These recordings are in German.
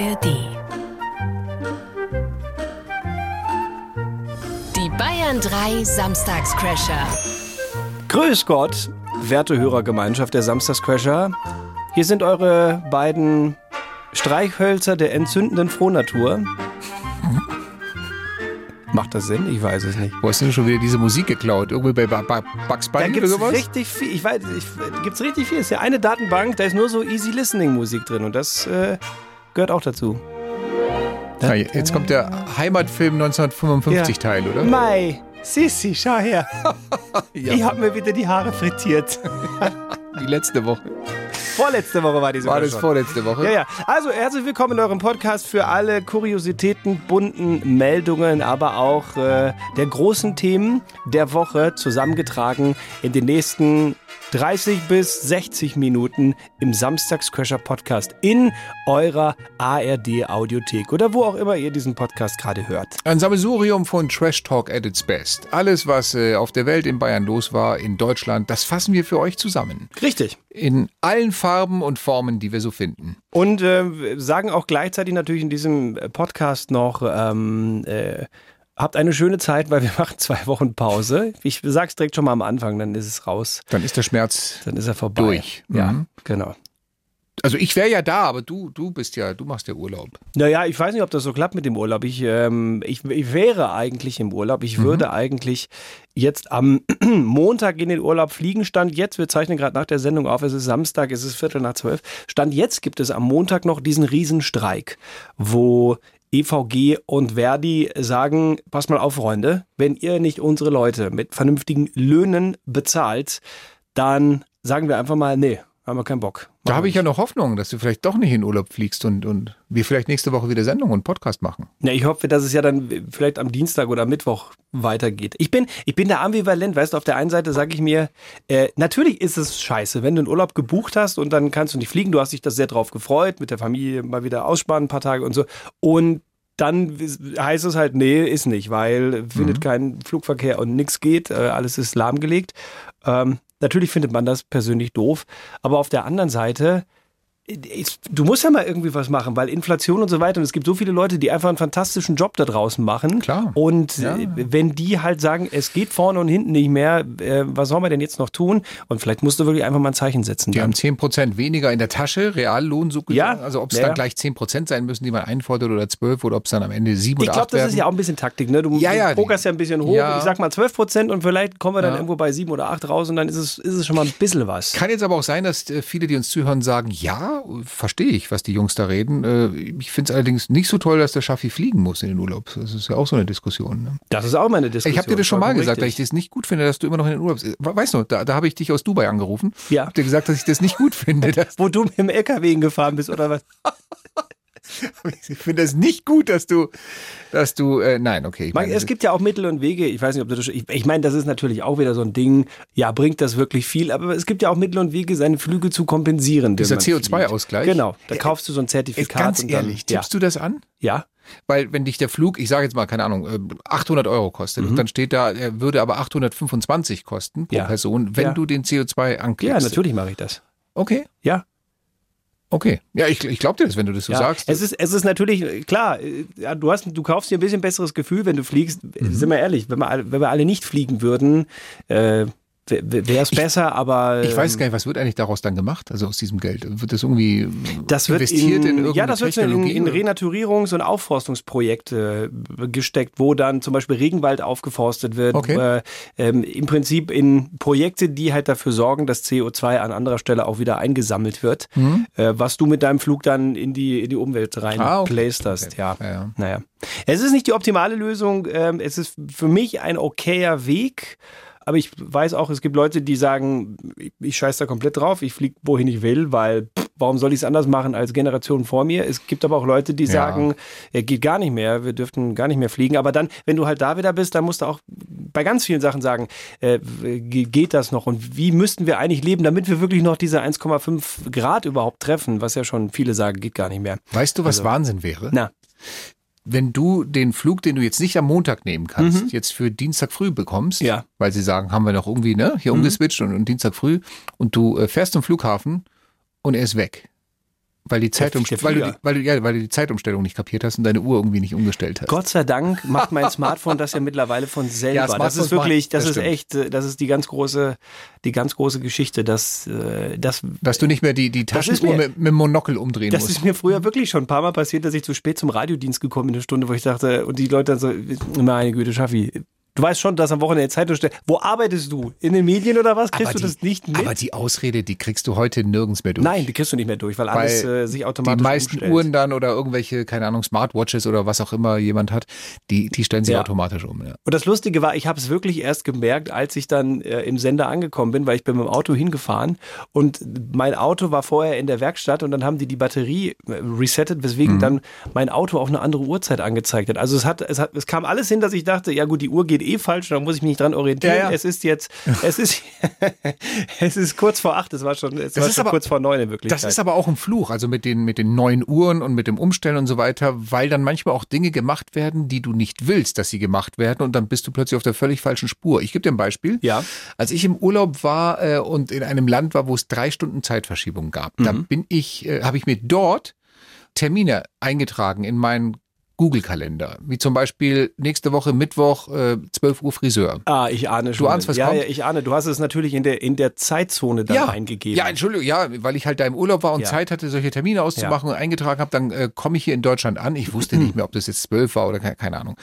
ARD. Die Bayern 3 Samstagscrasher. Grüß Gott, werte Hörergemeinschaft der Samstagscrasher. Hier sind eure beiden Streichhölzer der entzündenden Frohnatur. Macht das Sinn? Ich weiß es nicht. Wo hast du denn schon wieder diese Musik geklaut? Irgendwie bei ba ba Bugs Da Bunny gibt oder es sowas? richtig viel. Ich weiß, ich, gibt's richtig viel. Es ist ja eine Datenbank, da ist nur so Easy Listening Musik drin und das äh, gehört auch dazu. Ah, jetzt kommt der Heimatfilm 1955 Ja. Teil, oder? Mai, Sissi, schau her. Ja. Ich habe mir wieder die Haare frittiert. Die letzte Woche. Vorletzte Woche war die sogar War das schon. vorletzte Woche? Ja, ja. Also herzlich willkommen in eurem Podcast für alle Kuriositäten, bunten Meldungen, aber auch äh, der großen Themen der Woche zusammengetragen in den nächsten 30 bis 60 Minuten im Samstagscrasher Podcast in eurer ARD Audiothek oder wo auch immer ihr diesen Podcast gerade hört. Ein Sammelsurium von Trash Talk at its best. Alles, was äh, auf der Welt in Bayern los war, in Deutschland, das fassen wir für euch zusammen. Richtig. In allen Farben und Formen, die wir so finden. Und äh, sagen auch gleichzeitig natürlich in diesem Podcast noch, ähm, äh, habt eine schöne Zeit, weil wir machen zwei Wochen Pause. Ich sag's direkt schon mal am Anfang, dann ist es raus. Dann ist der Schmerz. Dann ist er vorbei. Durch. Ja, Mhm. genau. Also ich wäre ja da, aber du, du bist ja, du machst ja Urlaub. Naja, ich weiß nicht, ob das so klappt mit dem Urlaub. Ich, ähm, ich, ich wäre eigentlich im Urlaub. Ich würde eigentlich jetzt am Montag in den Urlaub fliegen. Stand jetzt, wir zeichnen gerade nach der Sendung auf, es ist Samstag, es ist Viertel nach zwölf. Stand jetzt gibt es am Montag noch diesen Riesenstreik, wo EVG und Verdi sagen, pass mal auf, Freunde, wenn ihr nicht unsere Leute mit vernünftigen Löhnen bezahlt, dann sagen wir einfach mal, nee, haben wir keinen Bock. Da habe ich ja noch Hoffnung, dass du vielleicht doch nicht in Urlaub fliegst und, und wir vielleicht nächste Woche wieder Sendung und Podcast machen. Ja, ich hoffe, dass es ja dann vielleicht am Dienstag oder Mittwoch weitergeht. Ich bin, ich bin da ambivalent, weißt du, auf der einen Seite sage ich mir, äh, natürlich ist es scheiße, wenn du einen Urlaub gebucht hast und dann kannst du nicht fliegen, du hast dich da sehr drauf gefreut, mit der Familie mal wieder ausspannen, ein paar Tage und so. Und dann heißt es halt, nee, ist nicht, weil findet kein Flugverkehr und nichts geht, äh, alles ist lahmgelegt. Ähm, natürlich findet man das persönlich doof, aber auf der anderen Seite, du musst ja mal irgendwie was machen, weil Inflation und so weiter. Und es gibt so viele Leute, die einfach einen fantastischen Job da draußen machen. Klar. Und Ja. äh, wenn die halt sagen, es geht vorne und hinten nicht mehr, äh, was soll man denn jetzt noch tun? Und vielleicht musst du wirklich einfach mal ein Zeichen setzen. Die dann. haben 10% weniger in der Tasche, Reallohn so Ja. Also ob es Ja, dann gleich 10% sein müssen, die man einfordert oder 12 oder ob es dann am Ende 7 ich oder glaube, 8 das werden. ist ja auch ein bisschen Taktik. Ne? Du, Ja, ja, pokerst ja ein bisschen hoch. ja. Ich sag mal 12 Prozent und vielleicht kommen wir dann irgendwo bei 7 oder 8 raus und dann ist es, ist es schon mal ein bisschen was. Kann jetzt aber auch sein, dass äh, viele, die uns zuhören, sagen, ja, verstehe ich, was die Jungs da reden. Äh, Ich finde es allerdings nicht so toll, dass der Schaffi fliegen muss in den Urlaub. Das ist ja auch so eine Diskussion. Ne? Das ist auch meine Diskussion. Ich habe dir das schon mal gesagt, dass ich richtig. das nicht gut finde, dass du immer noch in den Urlaub bist. Weißt du, da, da habe ich dich aus Dubai angerufen. Ja. Hab dir gesagt, dass ich das nicht gut finde. Wo du mit dem LKW hingefahren bist oder was? ich finde es nicht gut, dass du, dass du, äh, nein, okay. Meine, es gibt ja auch Mittel und Wege. Ich weiß nicht, ob du das ich, ich meine, das ist natürlich auch wieder so ein Ding. Ja, bringt das wirklich viel? Aber es gibt ja auch Mittel und Wege, seine Flüge zu kompensieren. Dieser man fliegt. CO2-Ausgleich? Genau. Da kaufst du so ein Ey, Zertifikat. ganz und dann, ehrlich, ja. tippst du das an? Ja. Weil wenn dich der Flug, ich sage jetzt mal, keine Ahnung, äh, 800 Euro kostet Mhm. und dann steht da, er würde aber 825 kosten pro Ja. Person, wenn Ja. du den CO2 Ja, anklickst. natürlich mache ich das. Okay, Ja. Okay. Ja, ich, ich glaube dir das, wenn du das so ja. sagst. Es ist, es ist natürlich, klar, äh, ja, du, hast, du kaufst dir ein bisschen besseres Gefühl, wenn du fliegst. Mhm. Sind wir ehrlich, wenn wir, alle- wenn wir alle nicht fliegen würden, äh, wäre es besser, aber. ich weiß ähm, gar nicht, was wird eigentlich daraus dann gemacht, also aus diesem Geld? Wird das irgendwie Das investiert in, in, irgendeine ja, das wird in, in? Renaturierungs- und Aufforstungsprojekte gesteckt, wo dann zum Beispiel Regenwald aufgeforstet wird. Okay. Äh, ähm, Im Prinzip in Projekte, die halt dafür sorgen, dass CO2 an anderer Stelle auch wieder eingesammelt wird, äh, was du mit deinem Flug dann in die, in die Umwelt rein Mhm. Ah, okay. plästerst. Ja. Ja, ja. Naja. Es ist nicht die optimale Lösung. Ähm, es ist für mich ein okayer Weg. Aber ich weiß auch, es gibt Leute, die sagen, ich- ich scheiß da komplett drauf, ich fliege wohin ich will, weil pff, warum soll ich es anders machen als Generationen vor mir? Es gibt aber auch Leute, die Ja. sagen, er geht gar nicht mehr, wir dürften gar nicht mehr fliegen. Aber dann, wenn du halt da wieder bist, dann musst du auch bei ganz vielen Sachen sagen, äh, ge- geht das noch und wie müssten wir eigentlich leben, damit wir wirklich noch diese 1,5 Grad überhaupt treffen, was ja schon viele sagen, geht gar nicht mehr. Weißt du, was Also- Wahnsinn wäre? Na, Wenn du den Flug, den du jetzt nicht am Montag nehmen kannst, jetzt für Dienstag früh bekommst, Mhm. Ja. Mhm. weil sie sagen, haben wir noch irgendwie ne, hier umgeswitcht und, und Dienstag früh und du äh, fährst zum Flughafen und er ist weg. Weil die, Zeitumst viel weil, du die, weil, du, ja, weil du die Zeitumstellung nicht kapiert hast und deine Uhr irgendwie nicht umgestellt hast. Gott sei Dank macht mein Smartphone das ja mittlerweile von selber. Ja, das ist wirklich, das, das ist stimmt. echt, das ist die ganz große, die ganz große Geschichte, dass, äh, dass Dass du nicht mehr die, die Taschenuhr mir- mit, mit dem Monokel umdrehen Das musst. ist mir früher wirklich schon ein paar Mal passiert, dass ich zu spät zum Radiodienst gekommen bin, eine Stunde, wo ich dachte, und die Leute dann so, meine Güte, Schaffi, du weißt schon, dass am Wochenende Zeitung steht. Wo arbeitest du? In den Medien oder was? Kriegst aber du das die, nicht mit? Aber die Ausrede, die kriegst du heute nirgends mehr durch. Nein, die kriegst du nicht mehr durch, weil, alles Weil äh, sich automatisch die meisten umstellt. Uhren dann oder irgendwelche, keine Ahnung, Smartwatches oder was auch immer jemand hat, die, die stellen sich Ja. automatisch um. Ja. Und das Lustige war, ich habe es wirklich erst gemerkt, als ich dann äh, im Sender angekommen bin, weil ich bin mit dem Auto hingefahren und mein Auto war vorher in der Werkstatt und dann haben die die Batterie äh, resettet, weswegen Mhm. dann mein Auto auch eine andere Uhrzeit angezeigt hat. Also es hat, es hat, es kam alles hin, dass ich dachte, ja gut, die Uhr geht eh falsch, da muss ich mich nicht dran orientieren. Ja, ja. Es ist jetzt, es ist, es ist kurz vor acht, es war schon, es Das war ist schon aber- kurz vor neun in Wirklichkeit. Das ist aber auch ein Fluch, also mit den, mit den neuen Uhren und mit dem Umstellen und so weiter, weil dann manchmal auch Dinge gemacht werden, die du nicht willst, dass sie gemacht werden und dann bist du plötzlich auf der völlig falschen Spur. Ich gebe dir ein Beispiel. Ja. Als ich im Urlaub war äh, und in einem Land war, wo es drei Stunden Zeitverschiebung gab, da Mhm. bin ich, äh, habe ich mir dort Termine eingetragen in meinen Google-Kalender, wie zum Beispiel nächste Woche Mittwoch äh, 12 Uhr Friseur. Ah, ich ahne schon. ahnst, was ja, kommt? ja, ich ahne. Du hast es natürlich in der, in der Zeitzone dann eingegeben. Ja, Entschuldigung, ja, weil ich halt da im Urlaub war und Ja. Zeit hatte, solche Termine auszumachen und eingetragen habe, dann äh, komme ich hier in Deutschland an. Ich wusste nicht mehr, ob das jetzt zwölf war oder keine, keine Ahnung.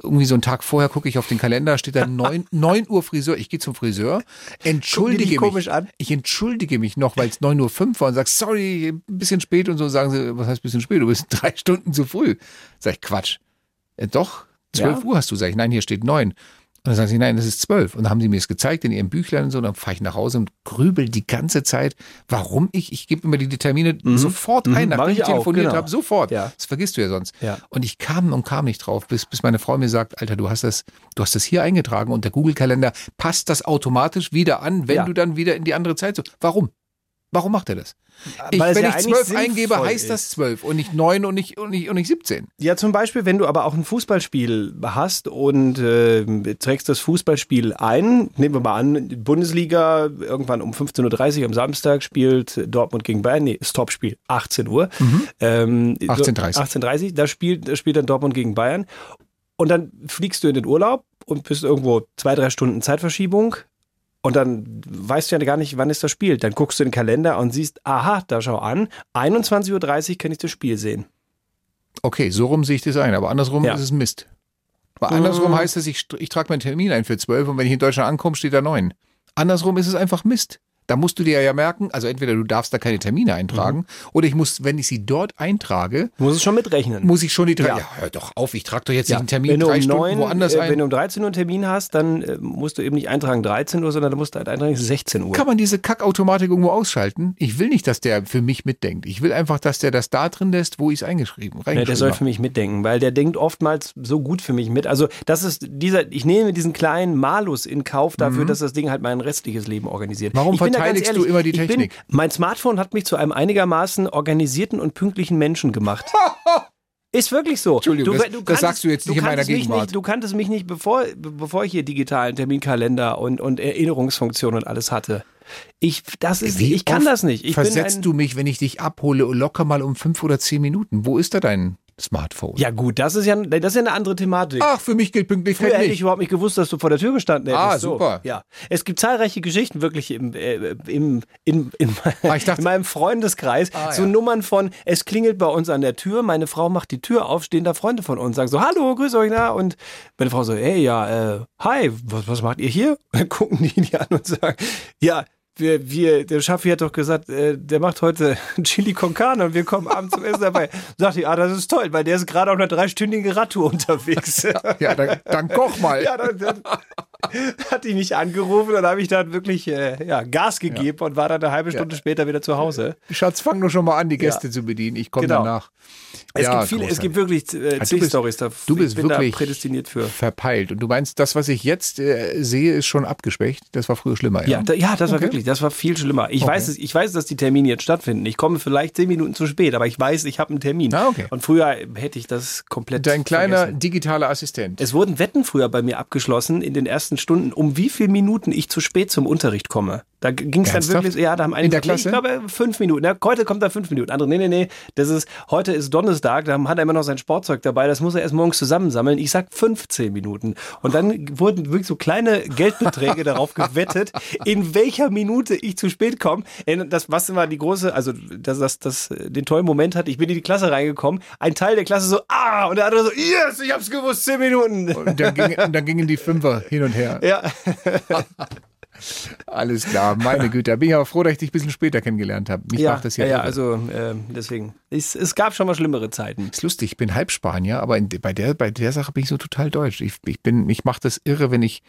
Irgendwie so einen Tag vorher gucke ich auf den Kalender, steht da neun neun Uhr Friseur. Ich gehe zum Friseur, entschuldige mich. komisch an? Ich entschuldige mich noch, weil es neun Uhr fünf war und sag, sorry, ein bisschen spät und so. Sagen sie, was heißt ein bisschen spät? Du bist drei Stunden zu früh. Sag ich, Quatsch. Äh, doch, zwölf Ja? Uhr hast du. Sag ich, nein, hier steht neun. Und dann sagen sie, nein, das ist zwölf. Und dann haben sie mir es gezeigt in ihrem Büchlein und so. Und dann fahre ich nach Hause und grübel die ganze Zeit, warum ich, ich gebe immer die Termine sofort ein, Mhm, nachdem ich ich telefoniert genau. habe, sofort. Ja. Das vergisst du ja sonst. Ja. Und ich kam und kam nicht drauf, bis, bis meine Frau mir sagt, Alter, du hast das, du hast das hier eingetragen und der Google-Kalender passt das automatisch wieder an, wenn Ja. du dann wieder in die andere Zeit so. Warum? Warum macht er das? Ich, es wenn ja ich zwölf eingebe, heißt das ist. zwölf und nicht neun und nicht, und nicht, und nicht 17. Ja, zum Beispiel, wenn du aber auch ein Fußballspiel hast und äh, trägst das Fußballspiel ein, nehmen wir mal an, Bundesliga, irgendwann um 15.30 Uhr am Samstag spielt Dortmund gegen Bayern, nee, das Topspiel, 18 Uhr. Ähm, 18:30. 18.30 da spielt, da spielt dann Dortmund gegen Bayern. Und dann fliegst du in den Urlaub und bist irgendwo zwei, drei Stunden Zeitverschiebung. Und dann weißt du ja gar nicht, wann ist das Spiel. Dann guckst du in den Kalender und siehst, aha, da schau an, 21.30 Uhr kann ich das Spiel sehen. Okay, so rum sehe ich das ein, aber andersrum Ja. ist es Mist. Weil andersrum heißt es, ich, ich trage meinen Termin ein für zwölf und wenn ich in Deutschland ankomme, steht da neun. Andersrum ist es einfach Mist. Da musst du dir ja merken, also entweder du darfst da keine Termine eintragen Mhm. oder ich muss, wenn ich sie dort eintrage, Du musst es schon mitrechnen. muss ich schon die drei. Ja. Ja, hör doch auf, ich trage doch jetzt Ja, nicht einen Termin wenn du drei um Stunden neun, woanders äh, ein. wenn du um 13 Uhr einen Termin hast, dann äh, musst du eben nicht eintragen 13 Uhr, sondern du musst halt eintragen 16 Uhr. Kann man diese Kackautomatik irgendwo ausschalten? Ich will nicht, dass der für mich mitdenkt. Ich will einfach, dass der das da drin lässt, wo ich es eingeschrieben, Ja, reingeschrieben der soll habe. für mich mitdenken, weil der denkt oftmals so gut für mich mit. Also das ist dieser, ich nehme diesen kleinen Malus in Kauf dafür, dass das Ding halt mein restliches Leben organisiert. Mhm. Warum ich bin da ganz verteidigst du immer die ich bin- Technik? Mein Smartphone hat mich zu einem einigermaßen organisierten und pünktlichen Menschen gemacht. Ist wirklich so. Entschuldigung, das- das kanntest- sagst du jetzt nicht in meiner Gegenwart. Nicht, du kanntest mich nicht, bevor, bevor ich hier digitalen Terminkalender und, und Erinnerungsfunktion und alles hatte. Ich, das ist, Wie ich kann das nicht. Ich versetzt ein, du mich, wenn ich dich abhole, locker mal um fünf oder zehn Minuten? Wo ist da dein Smartphone? ja gut, das ist ja, das ist ja eine andere Thematik. Ach, für mich gilt Pünktlichkeit Früher hätte ich überhaupt nicht gewusst, dass du vor der Tür gestanden hättest. Ah, So, super. Ja. Es gibt zahlreiche Geschichten wirklich im, äh, im, in, in, Ah, dachte- in meinem Freundeskreis. Ah, so ja. Nummern von, es klingelt bei uns an der Tür, meine Frau macht die Tür auf, stehen da Freunde von uns, sagen so, hallo, grüß euch, na? Und meine Frau so, hey, ja, äh, hi, was, was macht ihr hier? Und dann gucken die die an und sagen, ja, wir, wir, der Schaffi hat doch gesagt, äh, der macht heute Chili con Carne und wir kommen abends zum Essen dabei. Sagt die, ah, das ist toll, weil der ist gerade auf einer dreistündigen Radtour unterwegs. Ja, dann, dann koch mal. Ja, dann, dann hat die mich angerufen und habe ich dann wirklich äh, ja, Gas gegeben und war dann eine halbe Stunde später wieder zu Hause. Schatz, fang nur schon mal an, die Gäste zu bedienen. Ich komme Genau. danach. Es, Ja, gibt, viele, es gibt wirklich äh, du zig bist- Storys da. Du bist wirklich da prädestiniert für. verpeilt. Und du meinst, das, was ich jetzt äh, sehe, ist schon abgeschwächt. Das war früher schlimmer. Ja, da, ja das war Okay. wirklich, das war viel schlimmer. Ich weiß es, ich weiß, dass die Termine jetzt stattfinden. Ich komme vielleicht zehn Minuten zu spät, aber ich weiß, ich habe einen Termin. Ah, okay. Und früher hätte ich das komplett. Dein kleiner vergessen. digitaler Assistent. Es wurden Wetten früher bei mir abgeschlossen in den ersten Stunden, um wie viele Minuten ich zu spät zum Unterricht komme. Da ging es dann wirklich, ja, da haben einige, In der Klasse? ich glaube, fünf Minuten. Ja, heute kommt da fünf Minuten. Andere, nee, nee, nee, das ist, heute ist Donnerstag, da hat er immer noch sein Sportzeug dabei, das muss er erst morgens zusammensammeln. Ich sag 15 Minuten. Und dann wurden wirklich so kleine Geldbeträge darauf gewettet, in welcher Minute ich zu spät komme. Das, was immer die große, also, dass das, das, den tollen Moment hat, ich bin in die Klasse reingekommen, ein Teil der Klasse so, ah, und der andere so, yes, ich hab's gewusst, 10 Minuten. Und dann, ging, und dann gingen die Fünfer hin und her. Ja, Alles klar, meine Güte. Bin ich aber froh, dass ich dich ein bisschen später kennengelernt habe. Mich ja, macht das ja, ja, irre. also äh, deswegen. Es, es gab schon mal schlimmere Zeiten. ist lustig, ich bin halb Spanier, aber in, bei der bei der Sache bin ich so total deutsch. Ich, ich bin ich mache das irre, wenn ich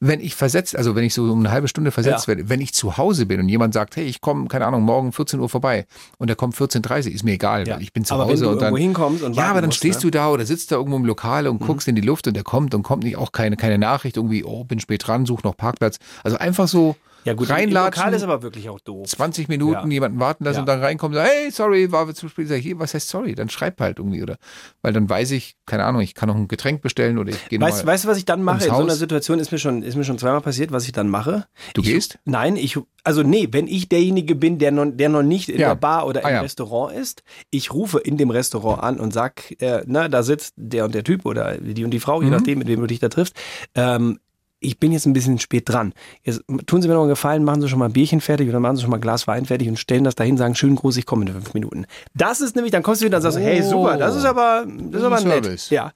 wenn ich versetzt, also wenn ich so um eine halbe Stunde versetzt Ja. werde, wenn ich zu Hause bin und jemand sagt, hey, ich komme keine Ahnung, morgen 14 Uhr vorbei und er kommt 14:30 ist mir egal, Ja. weil ich bin zu Aber wenn Hause du und dann hinkommst und Ja, aber dann musst, stehst ne? Mhm. du da oder sitzt da irgendwo im Lokal und guckst in die Luft und der kommt und kommt nicht auch keine keine Nachricht irgendwie, oh, bin spät dran, such noch Parkplatz. Also einfach so Ja gut, reinlatschen. Lokal ist aber wirklich auch doof. 20 Minuten Ja. jemanden warten lassen Ja. und dann reinkommen und sagen, hey, sorry, war zu spät. Sag ich, "Hey, was heißt sorry? Dann schreib halt irgendwie, oder? Weil dann weiß ich, keine Ahnung, ich kann noch ein Getränk bestellen oder ich gehe Weißt, weißt du, was ich dann mache? In so einer. Situation ist mir schon, ist mir schon zweimal passiert, was ich dann mache. Du ich, gehst? Nein, ich, also nee, wenn ich derjenige bin, der noch, der noch nicht in Ja. der Bar oder Ah, im. Restaurant ist, ich rufe in dem Restaurant an und sag, äh, na, da sitzt der und der Typ oder die und die Frau, je Mhm. nachdem, mit wem du dich da triffst. Ähm, ich bin jetzt ein bisschen spät dran. Jetzt tun Sie mir noch einen Gefallen, machen Sie schon mal ein Bierchen fertig oder machen Sie schon mal ein Glas Wein fertig und stellen das dahin, sagen schönen Gruß, ich komme in fünf Minuten. Das ist nämlich, dann kommst du wieder und sagst, hey, Oh. super, das ist aber, das ist aber nett. Service. Ja.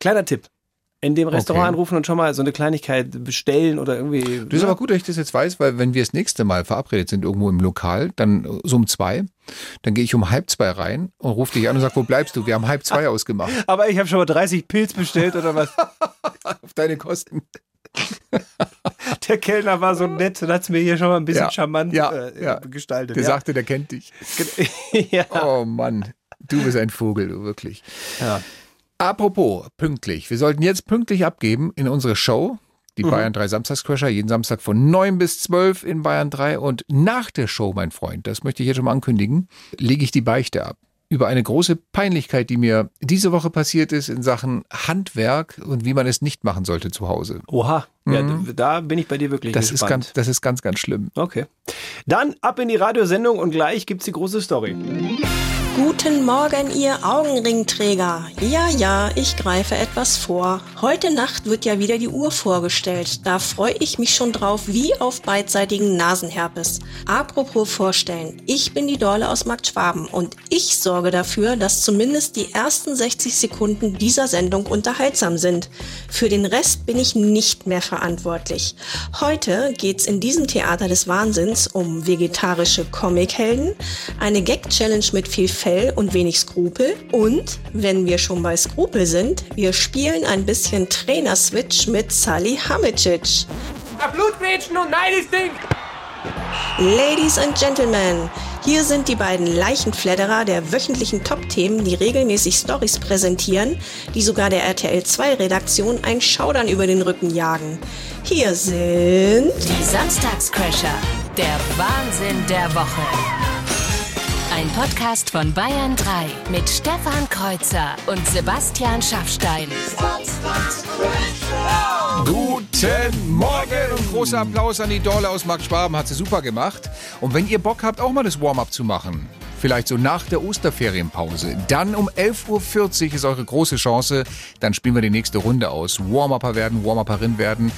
Kleiner Tipp. In dem Restaurant Okay. anrufen und schon mal so eine Kleinigkeit bestellen oder irgendwie. Das ist aber gut, dass ich das jetzt weiß, weil wenn wir das nächste Mal verabredet sind irgendwo im Lokal, dann äh, so um zwei, dann gehe ich um halb zwei rein und rufe dich an und sag, wo bleibst du? Wir haben halb zwei ausgemacht. Aber ich habe schon mal 30 Pilz bestellt oder was. Auf deine Kosten. Der Kellner war so nett und hat es mir hier schon mal ein bisschen Ja, charmant ja, äh, ja. gestaltet. Der sagte, der kennt dich. Oh Mann, du bist ein Vogel, du wirklich. Apropos pünktlich. Wir sollten jetzt pünktlich abgeben in unsere Show. Die Mhm. Bayern 3 Samstagscrasher, jeden Samstag von 9 bis 12 in Bayern 3. Und nach der Show, mein Freund, das möchte ich jetzt schon mal ankündigen, lege ich die Beichte ab. Über eine große Peinlichkeit, die mir diese Woche passiert ist in Sachen Handwerk und wie man es nicht machen sollte zu Hause. Oha. Ja, d- da bin ich bei dir wirklich Mhm. Das ist, gespannt. ganz, das ist ganz, ganz schlimm. Okay. Dann ab in die Radiosendung und gleich gibt's die große Story. Guten Morgen, ihr Augenringträger. Ja, ja, ich greife etwas vor. Heute Nacht wird ja wieder die Uhr vorgestellt. Da freue ich mich schon drauf wie auf beidseitigen Nasenherpes. Apropos vorstellen, ich bin die Dorle aus Markt Schwaben und ich sorge dafür, dass zumindest die ersten 60 Sekunden dieser Sendung unterhaltsam sind. Für den Rest bin ich nicht mehr verantwortlich. Heute geht's in diesem Theater des Wahnsinns um vegetarische Comichelden, eine Gag-Challenge mit viel Fell und wenig Skrupel und, wenn wir schon bei Skrupel sind, wir spielen ein bisschen Trainer-Switch mit Sally Hamicic. Blutbädchen und nein, ich Ding! Ladies and Gentlemen, hier sind die beiden Leichenfledderer der wöchentlichen Top-Themen, die regelmäßig Stories präsentieren, die sogar der RTL 2-Redaktion ein Schaudern über den Rücken jagen. Hier sind... Die Samstagscrasher. Der Wahnsinn der Woche. Ein Podcast von Bayern 3 mit Stefan Kreuzer und Sebastian Schaffstein. Guten Morgen und großer Applaus an die Dorle aus Markt Schwaben, hat sie super gemacht. Und wenn ihr Bock habt, auch mal das Warm-up zu machen, vielleicht so nach der Osterferienpause, dann um 11.40 Uhr ist eure große Chance, dann spielen wir die nächste Runde aus. Warm-Upper werden, Warm-Upperin werden.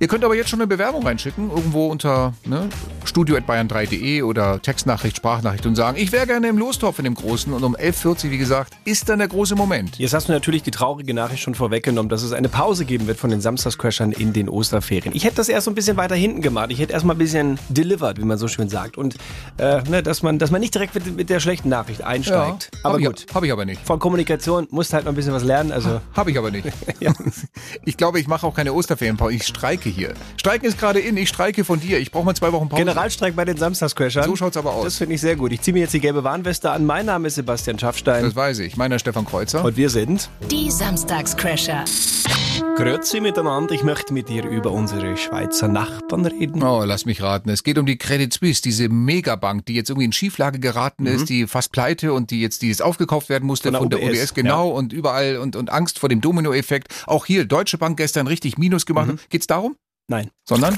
Ihr könnt aber jetzt schon eine Bewerbung reinschicken, irgendwo unter ne, studio.bayern3.de oder Textnachricht, Sprachnachricht und sagen, ich wäre gerne im Lostopf in dem Großen. Und um 11.40 Uhr, wie gesagt, ist dann der große Moment. Jetzt hast du natürlich die traurige Nachricht schon vorweggenommen, dass es eine Pause geben wird von den Samstagscrashern in den Osterferien. Ich hätte das erst so ein bisschen weiter hinten gemacht. Ich hätte erst mal ein bisschen delivered, wie man so schön sagt. Und äh, ne, dass, man, dass man nicht direkt mit, mit der schlechten Nachricht einsteigt. aber hab gut. Habe ich aber nicht. Von Kommunikation musst halt noch ein bisschen was lernen. Also Habe ich aber nicht. Ich glaube, ich mache auch keine Osterferienpause. Ich streike hier. Streiken ist gerade in. Ich streike von dir. Ich brauche mal zwei Wochen Pause. Generalstreik bei den Samstagscrashern. So schaut's aber aus. Das finde ich sehr gut. Ich ziehe mir jetzt die gelbe Warnweste an. Mein Name ist Sebastian Schaffstein. Das weiß ich. Meiner Stefan Kreuzer. und wir sind Die Samstagscrasher. Grüezi miteinander. Ich möchte mit dir über unsere Schweizer Nachbarn reden. Oh, lass mich raten. Es geht um die Credit Suisse, diese Megabank, die jetzt irgendwie in Schieflage geraten ist, die fast pleite und die jetzt, die jetzt aufgekauft werden musste Mhm. Von von der der UBS, genau, und überall und, und Angst vor dem Dominoeffekt. Auch hier, Deutsche Bank gestern richtig Minus gemacht. Mhm. Geht's darum? Nein. Sondern?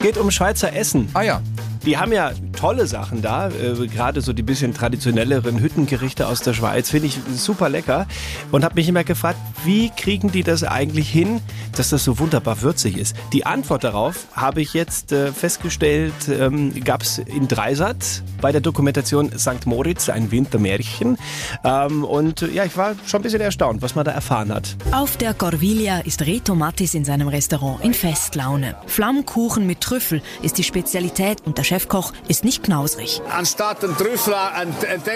Geht um Schweizer Essen. Ah ja. Die haben ja tolle Sachen da, äh, gerade so die bisschen traditionelleren Hüttengerichte aus der Schweiz, finde ich super lecker. Und habe mich immer gefragt, wie kriegen die das eigentlich hin, dass das so wunderbar würzig ist? Die Antwort darauf habe ich jetzt äh, festgestellt, ähm, gab es in Dreisat bei der Dokumentation St. Moritz, ein Wintermärchen. Ähm, und äh, ja, ich war schon ein bisschen erstaunt, was man da erfahren hat. Auf der Corviglia ist Reto Mattis in seinem Restaurant in Festlaune. Flammkuchen mit Trüffel ist die Spezialität und der Chefkoch ist nicht knausrig.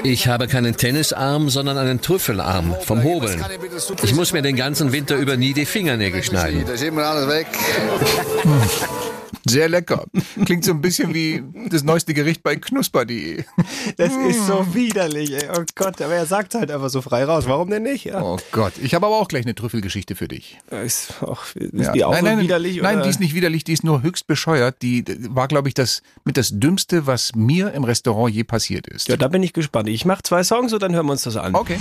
Ich habe keinen Tennisarm, sondern einen Trüffelarm vom Hobeln. Ich muss mir den ganzen Winter über nie die Fingernägel schneiden. Sehr lecker. Klingt so ein bisschen wie das neueste Gericht bei knusper.de. Das ist so widerlich, ey. Oh Gott, aber er sagt halt einfach so frei raus. Warum denn nicht? Ja. Oh Gott, ich habe aber auch gleich eine Trüffelgeschichte für dich. Ist, auch, ist Ja. die auch nein, so nein, widerlich? Nein, oder? die ist nicht widerlich, die ist nur höchst bescheuert. Die war, glaube ich, das mit das Dümmste, was mir im Restaurant je passiert ist. Ja, da bin ich gespannt. Ich mache zwei Songs und dann hören wir uns das an. Okay.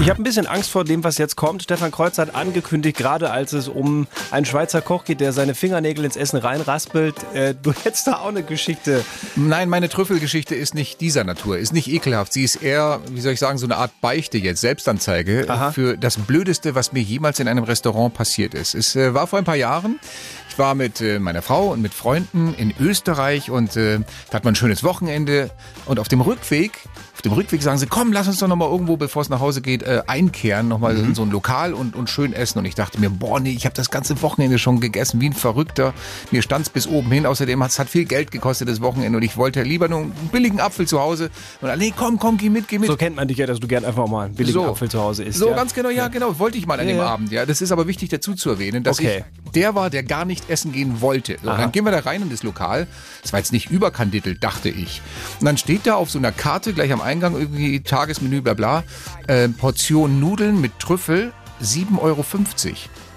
Ich habe ein bisschen Angst vor dem, was jetzt kommt. Stefan Kreuz hat angekündigt, gerade als es um einen Schweizer Koch geht, der seine Fingernägel ins Essen reinraspelt. Äh, du hättest da auch eine Geschichte. Nein, meine Trüffelgeschichte ist nicht dieser Natur, ist nicht ekelhaft. Sie ist eher, wie soll ich sagen, so eine Art Beichte jetzt, Selbstanzeige Aha. für das Blödeste, was mir jemals in einem Restaurant passiert ist. Es äh, war vor ein paar Jahren. Ich war mit äh, meiner Frau und mit Freunden in Österreich und äh, da hat man ein schönes Wochenende. Und auf dem Rückweg, auf dem Rückweg sagen sie, komm, lass uns doch nochmal irgendwo, bevor es nach Hause geht, äh, einkehren, nochmal in so ein Lokal und, und schön essen. Und ich dachte mir, boah, nee, ich habe das ganze Wochenende schon gegessen, wie ein Verrückter. Mir stand's bis oben hin. Außerdem hat's hat viel Geld gekostet, das Wochenende. Und ich wollte lieber nur einen billigen Apfel zu Hause. Und alle, nee, komm, komm, geh mit, geh mit. So kennt man dich ja, dass du gern einfach mal einen billigen Apfel zu Hause isst. So, ja? ganz genau, ja, genau. Wollte ich mal an Ja, dem ja. Abend, ja. Das ist aber wichtig dazu zu erwähnen, dass Okay. ich der war, der gar nicht essen gehen wollte. So, dann gehen wir da rein in das Lokal. Das war jetzt nicht überkandidelt, dachte ich. Und dann steht da auf so einer Karte gleich am Eingang irgendwie Tagesmenü, bla bla, äh, Portion Nudeln mit Trüffel, 7,50 Euro.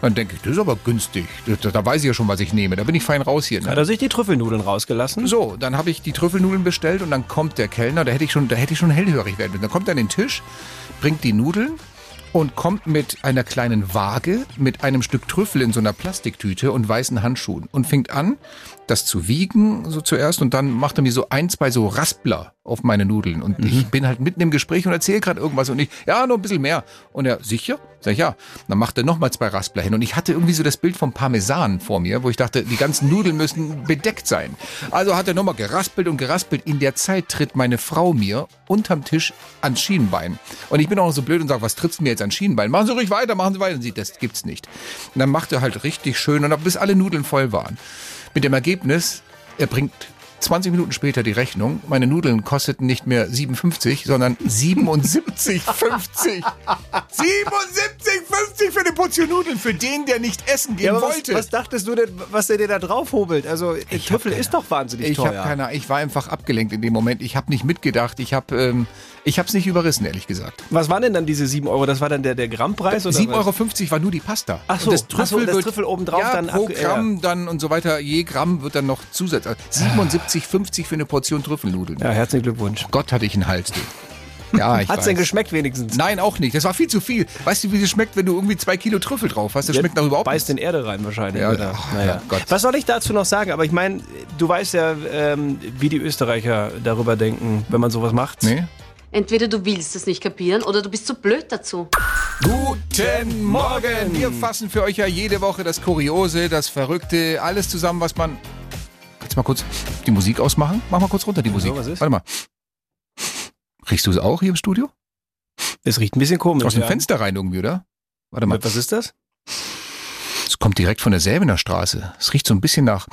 Dann denke ich, das ist aber günstig. Da, da weiß ich ja schon, was ich nehme. Da bin ich fein raus hier. Ne? Hat er sich die Trüffelnudeln rausgelassen? So, dann habe ich die Trüffelnudeln bestellt und dann kommt der Kellner, da hätte ich schon, da hätte ich schon hellhörig werden müssen. Dann kommt er an den Tisch, bringt die Nudeln und kommt mit einer kleinen Waage, mit einem Stück Trüffel in so einer Plastiktüte und weißen Handschuhen und fängt an, das zu wiegen, so zuerst, und dann macht er mir so ein, zwei so Raspler auf meine Nudeln. Und ich bin halt mitten im Gespräch und erzähle gerade irgendwas und ich, ja, nur ein bisschen mehr. Und er, sicher? Sag ich, ja. Dann macht er nochmal zwei Raspler hin. Und ich hatte irgendwie so das Bild vom Parmesan vor mir, wo ich dachte, die ganzen Nudeln müssen bedeckt sein. Also hat er nochmal geraspelt und geraspelt. In der Zeit tritt meine Frau mir unterm Tisch ans Schienenbein. Und ich bin auch noch so blöd und sage, was trittst du mir jetzt ans Schienenbein? Machen Sie ruhig weiter, machen Sie weiter. Und sie, das gibt's nicht. Und dann macht er halt richtig schön und bis alle Nudeln voll waren. Mit dem Ergebnis, er bringt 20 Minuten später die Rechnung. Meine Nudeln kosteten nicht mehr 57, sondern 77,50. 77,50 für eine Portion Nudeln für den, der nicht essen gehen Ja, aber was, wollte. was dachtest du denn, was der dir da draufhobelt? Also, der Ich Trüffel keine- ist doch wahnsinnig ich habe teuer. keine Ich war einfach abgelenkt in dem Moment. Ich habe nicht mitgedacht. Ich habe ähm, ich habe es nicht überrissen, ehrlich gesagt. was waren denn dann diese 7 Euro? Das war dann der, der Grammpreis? Oder 7,50 was? Euro war nur die Pasta. Ach so, Und das ach so, Trüffel, das wird, Trüffel obendrauf ja, dann pro ab- Gramm dann und so weiter. Je Gramm wird dann noch Zusatz. Also 77,50 für eine Portion Trüffelnudeln. Ja, herzlichen Glückwunsch. Gott hatte ich einen Hals, du. Ja, ich Hat's denn geschmeckt wenigstens? Nein, auch nicht. Das war viel zu viel. Weißt du, wie es schmeckt, wenn du irgendwie zwei Kilo Trüffel drauf hast? Das schmeckt nach überhaupt Beißt nichts. in Erde rein wahrscheinlich. Ja, oder? ach, naja. ja, Gott. Was soll ich dazu noch sagen? Aber ich meine, du weißt ja, ähm, wie die Österreicher darüber denken, wenn man sowas macht. Nee? Entweder du willst es nicht kapieren oder du bist zu blöd dazu. Guten Morgen! Wir fassen für euch ja jede Woche das Kuriose, das Verrückte, alles zusammen, was man. Kannst du mal kurz die Musik ausmachen? Mach mal kurz runter die Musik. was ist? Warte mal. Riechst du es auch hier im Studio? Es riecht ein bisschen komisch. Aus dem ja. Fenster rein irgendwie, oder? Warte mal. Was ist das? Es kommt direkt von der Säbener Straße. Es riecht so ein bisschen nach.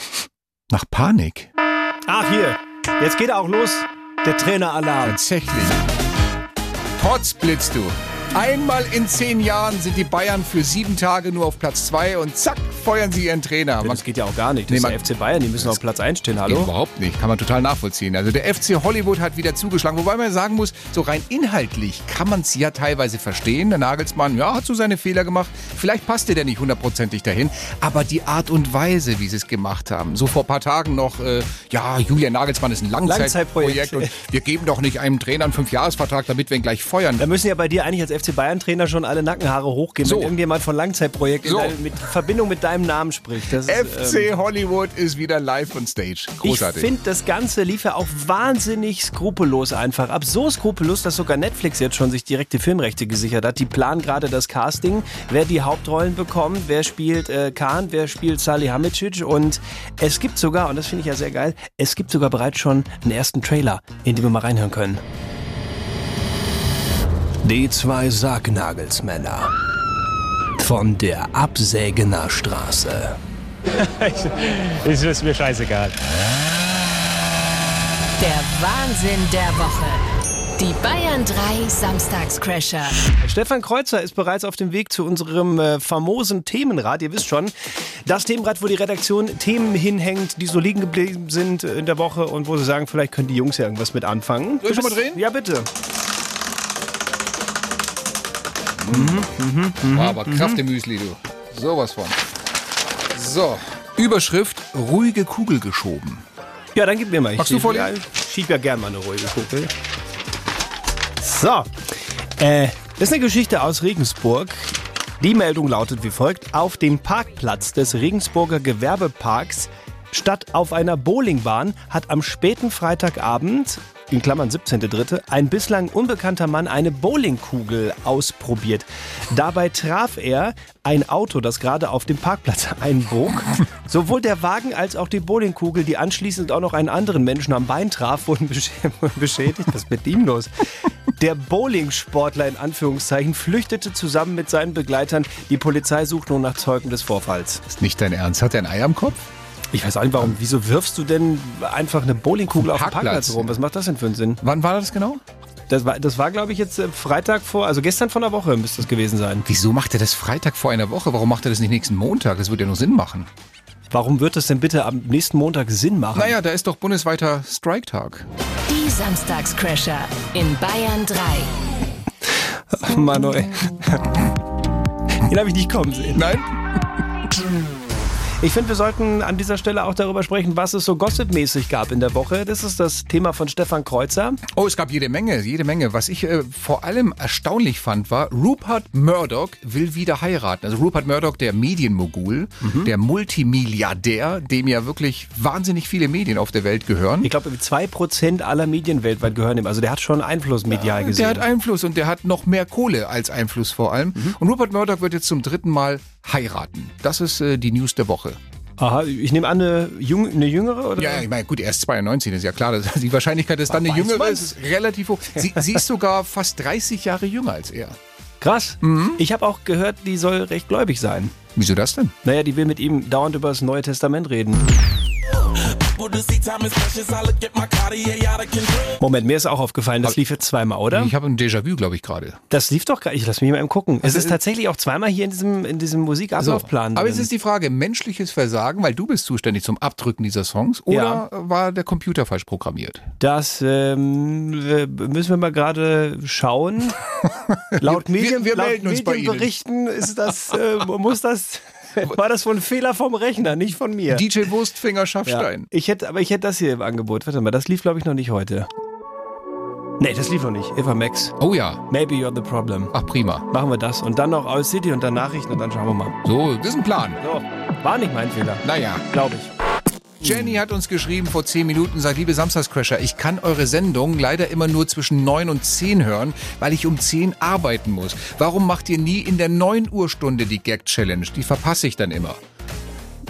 nach Panik. Ach, hier. Jetzt geht er auch los. Der Traineralarm. Tatsächlich. Potzblitz, du. Einmal in zehn Jahren sind die Bayern für sieben Tage nur auf Platz zwei und zack, feuern sie ihren Trainer. Man Das geht ja auch gar nicht. Das Nee, ist der FC Bayern, die müssen auf Platz 1 stehen. Geht Hallo? Überhaupt nicht, kann man total nachvollziehen. Also der FC Hollywood hat wieder zugeschlagen, wobei man sagen muss, so rein inhaltlich kann man es ja teilweise verstehen. Der Nagelsmann, ja, hat so seine Fehler gemacht. Vielleicht passte der nicht hundertprozentig dahin, aber die Art und Weise, wie sie es gemacht haben, so vor ein paar Tagen noch, äh, ja, Julian Nagelsmann ist ein Langzeitprojekt Langzeitprojekt. und wir geben doch nicht einem Trainer einen Fünfjahresvertrag, damit wir ihn gleich feuern. Da müssen ja bei dir eigentlich als FC Bayern-Trainer schon alle Nackenhaare hochgehen, So. wenn irgendjemand von Langzeitprojekt in So. mit Verbindung mit deinem Namen spricht. Das ist, ähm, FC Hollywood ist wieder live on stage. Großartig. Ich finde, das Ganze lief ja auch wahnsinnig skrupellos einfach ab. So skrupellos, dass sogar Netflix jetzt schon sich direkte Filmrechte gesichert hat. Die planen gerade das Casting, wer die Hauptrollen bekommt, wer spielt äh, Khan, wer spielt Salihamidzic und es gibt sogar, und das finde ich ja sehr geil, es gibt sogar bereits schon einen ersten Trailer, in den wir mal reinhören können. Die zwei Sargnagelsmänner von der Absägener Straße. ist es mir scheißegal. Der Wahnsinn der Woche. Die Bayern 3 Samstagscrasher. Stefan Kreuzer ist bereits auf dem Weg zu unserem äh, famosen Themenrad. Ihr wisst schon, das Themenrad, wo die Redaktion Themen hinhängt, die so liegen geblieben sind in der Woche und wo sie sagen, vielleicht können die Jungs ja irgendwas mit anfangen. Soll ich Du schon mal drehen? Ja, bitte. War aber Kraft im Müsli, du. Sowas von. So, Überschrift, ruhige Kugel geschoben. Ja, dann gib mir mal. Ich Magst du? Ja, ich schieb ja gern mal eine ruhige Kugel. So. Äh, das ist eine Geschichte aus Regensburg. Die Meldung lautet wie folgt. Auf dem Parkplatz des Regensburger Gewerbeparks statt auf einer Bowlingbahn hat am späten Freitagabend, in Klammern 17.3., ein bislang unbekannter Mann eine Bowlingkugel ausprobiert. Dabei traf er ein Auto, das gerade auf dem Parkplatz einbog. Sowohl der Wagen als auch die Bowlingkugel, die anschließend auch noch einen anderen Menschen am Bein traf, wurden besch- beschädigt. Was ist mit ihm los? Der Bowlingsportler in Anführungszeichen flüchtete zusammen mit seinen Begleitern. Die Polizei sucht nun nach Zeugen des Vorfalls. Ist nicht dein Ernst. Hat er ein Ei am Kopf? Ich weiß auch nicht, warum. Wieso wirfst du denn einfach eine Bowlingkugel auf dem Parkplatz. Rum? Was macht das denn für einen Sinn? Wann war das genau? Das war, das war glaube ich, jetzt äh, Freitag vor, also gestern von der Woche müsste das gewesen sein. Wieso macht er das Freitag vor einer Woche? Warum macht er das nicht nächsten Montag? Das würde ja nur Sinn machen. Warum wird das denn bitte am nächsten Montag Sinn machen? Naja, da ist doch bundesweiter Strike-Tag. Die Samstagscrasher in Bayern 3. Manuel. Den habe ich nicht kommen sehen. Nein? Ich finde, wir sollten an dieser Stelle auch darüber sprechen, was es so gossipmäßig gab in der Woche. Das ist das Thema von Stefan Kreuzer. Oh, es gab jede Menge, jede Menge. Was ich äh, vor allem erstaunlich fand, war, Rupert Murdoch will wieder heiraten. Also Rupert Murdoch, der Medienmogul, der Multimilliardär, dem ja wirklich wahnsinnig viele Medien auf der Welt gehören. Ich glaube, zwei Prozent aller Medien weltweit gehören ihm. Also der hat schon Einfluss medial gesehen. Der hat Einfluss und der hat noch mehr Kohle als Einfluss vor allem. Und Rupert Murdoch wird jetzt zum dritten Mal heiraten. Das ist äh, die News der Woche. Aha, ich nehme an, eine, jung, eine jüngere? Oder? Ja, ich meine, gut, er ist 92, ist ja klar. Das, die Wahrscheinlichkeit, dass dann eine Weiß jüngere man's? ist, ist relativ hoch. Sie, sie ist sogar fast 30 Jahre jünger als er. Krass. Mhm. Ich habe auch gehört, die soll recht gläubig sein. Wieso das denn? Naja, die will mit ihm dauernd über das Neue Testament reden. Moment, mir ist auch aufgefallen, das lief jetzt zweimal, oder? Ich habe ein Déjà-vu, glaube ich, gerade. Das lief doch gar nicht. Lass mich mal eben gucken. Es Also, ist tatsächlich auch zweimal hier in diesem, in diesem Musikablaufplan. Aber drin. jetzt ist die Frage, menschliches Versagen, weil du bist zuständig zum Abdrücken dieser Songs, oder Ja. war der Computer falsch programmiert? Das ähm, äh, müssen wir mal gerade schauen. Laut Wir- Medien, wir laut melden uns bei Ihnen. Medienberichten ist das, äh, muss das, war das wohl ein Fehler vom Rechner, nicht von mir. DJ Wurstfinger ja. Schaffstein. Ich hätte, aber ich hätte das hier im Angebot. Warte mal, das lief glaube ich noch nicht heute. Nee, das lief noch nicht. Eva Max. Oh ja. Maybe you're the problem. Ach, prima. Machen wir das. Und dann noch aus City und dann Nachrichten und dann schauen wir mal. So, das ist ein Plan. So, war nicht mein Fehler. Naja. Glaube ich. Jenny hat uns geschrieben vor 10 Minuten, sagt, liebe Samstagscrasher, ich kann eure Sendung leider immer nur zwischen 9 und 10 hören, weil ich um 10 arbeiten muss. Warum macht ihr nie in der 9 Uhr Stunde die Gag-Challenge? Die verpasse ich dann immer.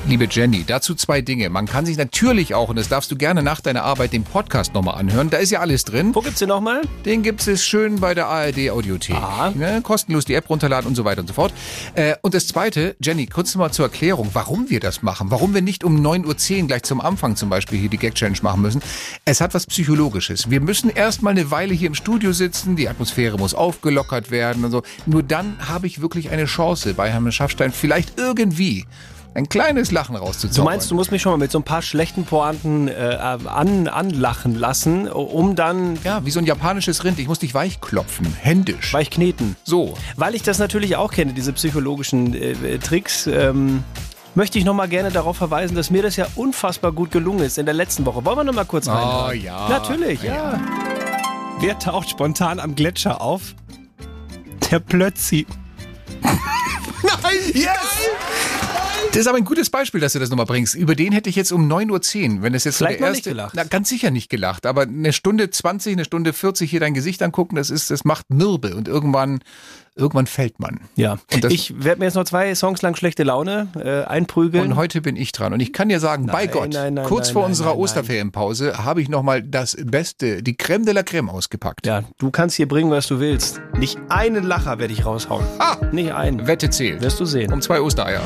Liebe Jenny, dazu zwei Dinge. Man kann sich natürlich auch, und das darfst du gerne nach deiner Arbeit, den Podcast nochmal anhören. Da ist ja alles drin. Wo gibt's den nochmal? Den gibt es schön bei der ARD Audiothek. Aha. Ne, kostenlos die App runterladen und so weiter und so fort. Äh, und das Zweite, Jenny, kurz mal zur Erklärung, warum wir das machen. Warum wir nicht um 9.10 Uhr gleich zum Anfang zum Beispiel hier die Gag-Challenge machen müssen. Es hat was Psychologisches. Wir müssen erstmal eine Weile hier im Studio sitzen, die Atmosphäre muss aufgelockert werden und so. Nur dann habe ich wirklich eine Chance, bei Herrn Schaffstein vielleicht irgendwie ein kleines Lachen Du rauszuzaubern. meinst, du musst mich schon mal mit so ein paar schlechten Pointen äh, an, anlachen lassen, um dann Ja, wie so ein japanisches Rind. Ich muss dich weichklopfen. Händisch. weich kneten. So. Weil ich das natürlich auch kenne, diese psychologischen äh, Tricks, ähm, möchte ich nochmal gerne darauf verweisen, dass mir das ja unfassbar gut gelungen ist in der letzten Woche. Wollen wir nochmal kurz rein? Oh ja. Natürlich, ja. Wer taucht spontan am Gletscher auf? Der Plötzi. Nein! Yes! Das ist aber ein gutes Beispiel, dass du das nochmal bringst. Über den hätte ich jetzt um 9.10 Uhr, wenn es jetzt so der noch nicht erste. gelacht. Na, ganz sicher nicht gelacht. Aber eine Stunde 20, eine Stunde 40 hier dein Gesicht angucken, das ist, das macht mürbe und irgendwann, irgendwann fällt man. Ja. Ich werde mir jetzt noch zwei Songs lang schlechte Laune äh, einprügeln. Und heute bin ich dran. Und ich kann dir sagen, bei Nein, Gott, nein, nein, kurz nein, vor nein, unserer. Osterferienpause habe ich nochmal das Beste, die Creme de la Creme ausgepackt. ja, du kannst hier bringen, was du willst. Nicht einen Lacher werde ich raushauen. Ah! Nicht einen. Wette zählt. Wirst du sehen. Um zwei Ostereier.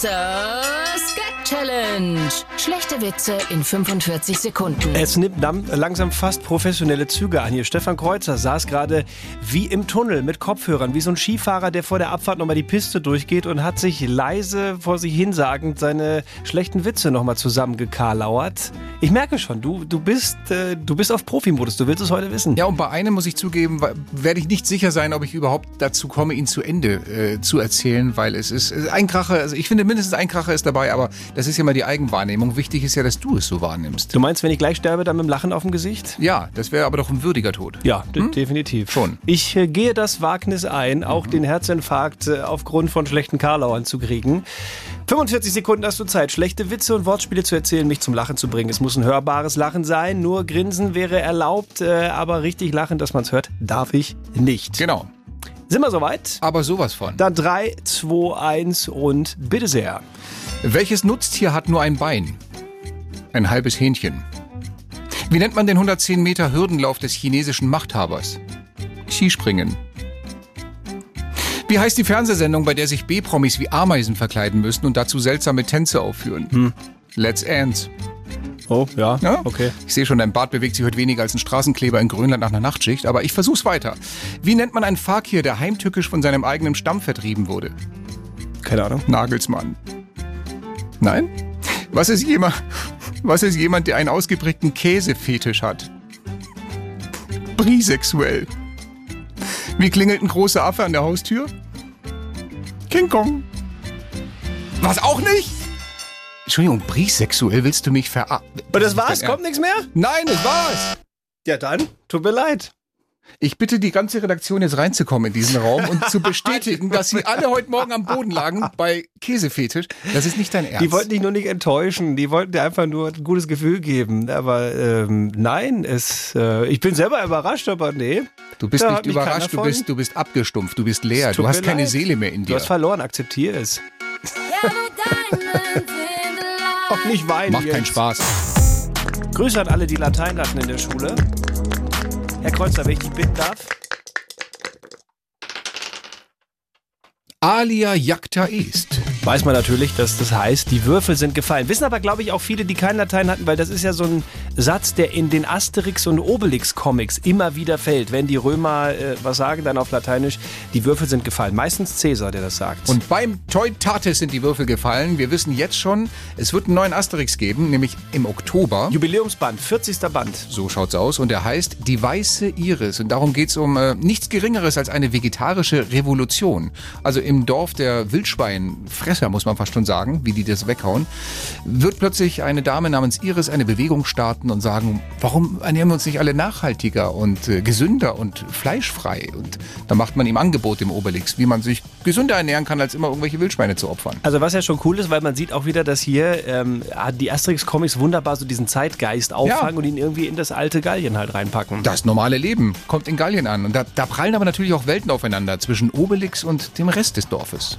Kreuzers Gag Challenge. Schlechte Witze in 45 Sekunden. Es nimmt langsam fast professionelle Züge an hier. Stefan Kreuzer saß gerade wie im Tunnel mit Kopfhörern, wie so ein Skifahrer, der vor der Abfahrt nochmal die Piste durchgeht und hat sich leise vor sich hinsagend seine schlechten Witze nochmal zusammengekarlauert. Ich merke schon, du, du, bist, äh, du bist auf Profimodus, du willst es heute wissen. Ja, und bei einem muss ich zugeben, werde ich nicht sicher sein, ob ich überhaupt dazu komme, ihn zu Ende äh, zu erzählen, weil es ist es ist ein Kracher, also ich finde mindestens ein Kracher ist dabei, aber das ist ja mal die Eigenwahrnehmung. Wichtig ist ja, dass du es so wahrnimmst. Du meinst, wenn ich gleich sterbe, dann mit dem Lachen auf dem Gesicht? Ja, das wäre aber doch ein würdiger Tod. Ja, de- definitiv. Schon. Ich äh, gehe das Wagnis ein, auch den Herzinfarkt äh, aufgrund von schlechten Karlauern zu kriegen. 45 Sekunden hast du Zeit, schlechte Witze und Wortspiele zu erzählen, mich zum Lachen zu bringen. Es muss ein hörbares Lachen sein, nur Grinsen wäre erlaubt, äh, aber richtig lachen, dass man es hört, darf ich nicht. Genau. Sind wir soweit? Aber sowas von. Dann 3, 2, 1 und bitte sehr. Welches Nutztier hat nur ein Bein? Ein halbes Hähnchen. Wie nennt man den 110 Meter Hürdenlauf des chinesischen Machthabers? Skispringen. Wie heißt die Fernsehsendung, bei der sich B-Promis wie Ameisen verkleiden müssen und dazu seltsame Tänze aufführen? Let's Ants. Oh, ja, Ja? okay. Ich sehe schon, dein Bart bewegt sich heute weniger als ein Straßenkleber in Grönland nach einer Nachtschicht, aber ich versuch's weiter. Wie nennt man einen Fakir, der heimtückisch von seinem eigenen Stamm vertrieben wurde? Keine Ahnung. Nagelsmann. Nein? Was ist jemand, was ist jemand, der einen ausgeprägten Käsefetisch hat? Brisexuell. Wie klingelt ein großer Affe an der Haustür? King Kong. Was auch nicht? Entschuldigung, brisexuell willst du mich ver... Und das war's? Kommt nichts mehr? Nein, das war's. Ja, dann, tut mir leid. Ich bitte die ganze Redaktion jetzt reinzukommen in diesen Raum und zu bestätigen, dass sie alle heute Morgen am Boden lagen bei Käsefetisch. Das ist nicht dein Ernst. Die wollten dich nur nicht enttäuschen, die wollten dir einfach nur ein gutes Gefühl geben. Aber ähm, nein, es, äh, ich bin selber überrascht, aber nee. Du bist Da nicht überrascht, du bist, du bist abgestumpft, du bist leer, du hast keine leid. Seele mehr in Du dir. hast verloren, akzeptiere es. Auch nicht weinen Macht keinen jetzt. Spaß. Grüße an alle, die Latein hatten in der Schule. Herr Kreuzer, wenn ich dich bitten darf. Alia jacta est. Weiß man natürlich, dass das heißt, die Würfel sind gefallen. Wissen aber, glaube ich, auch viele, die kein Latein hatten, weil das ist ja so ein Satz, der in den Asterix- und Obelix-Comics immer wieder fällt. Wenn die Römer äh, was sagen, dann auf Lateinisch, die Würfel sind gefallen. Meistens Cäsar, der das sagt. Und beim Teutates sind die Würfel gefallen. Wir wissen jetzt schon, es wird einen neuen Asterix geben, nämlich im Oktober. Jubiläumsband, 40. Band. So schaut's aus. Und der heißt Die weiße Iris. Und darum geht's um äh, nichts Geringeres als eine vegetarische Revolution. Also im Dorf der Wildschweinfresser, muss man fast schon sagen, wie die das weghauen, wird plötzlich eine Dame namens Iris eine Bewegung starten und sagen, warum ernähren wir uns nicht alle nachhaltiger und äh, gesünder und fleischfrei? Und da macht man ihm Angebot im Obelix, wie man sich gesünder ernähren kann, als immer irgendwelche Wildschweine zu opfern. Also was ja schon cool ist, weil man sieht auch wieder, dass hier ähm, die Asterix-Comics wunderbar so diesen Zeitgeist auffangen und ihn irgendwie in das alte Gallien halt reinpacken. Das normale Leben kommt in Gallien an. Und da, da prallen aber natürlich auch Welten aufeinander zwischen Obelix und dem Rest des Dorfes.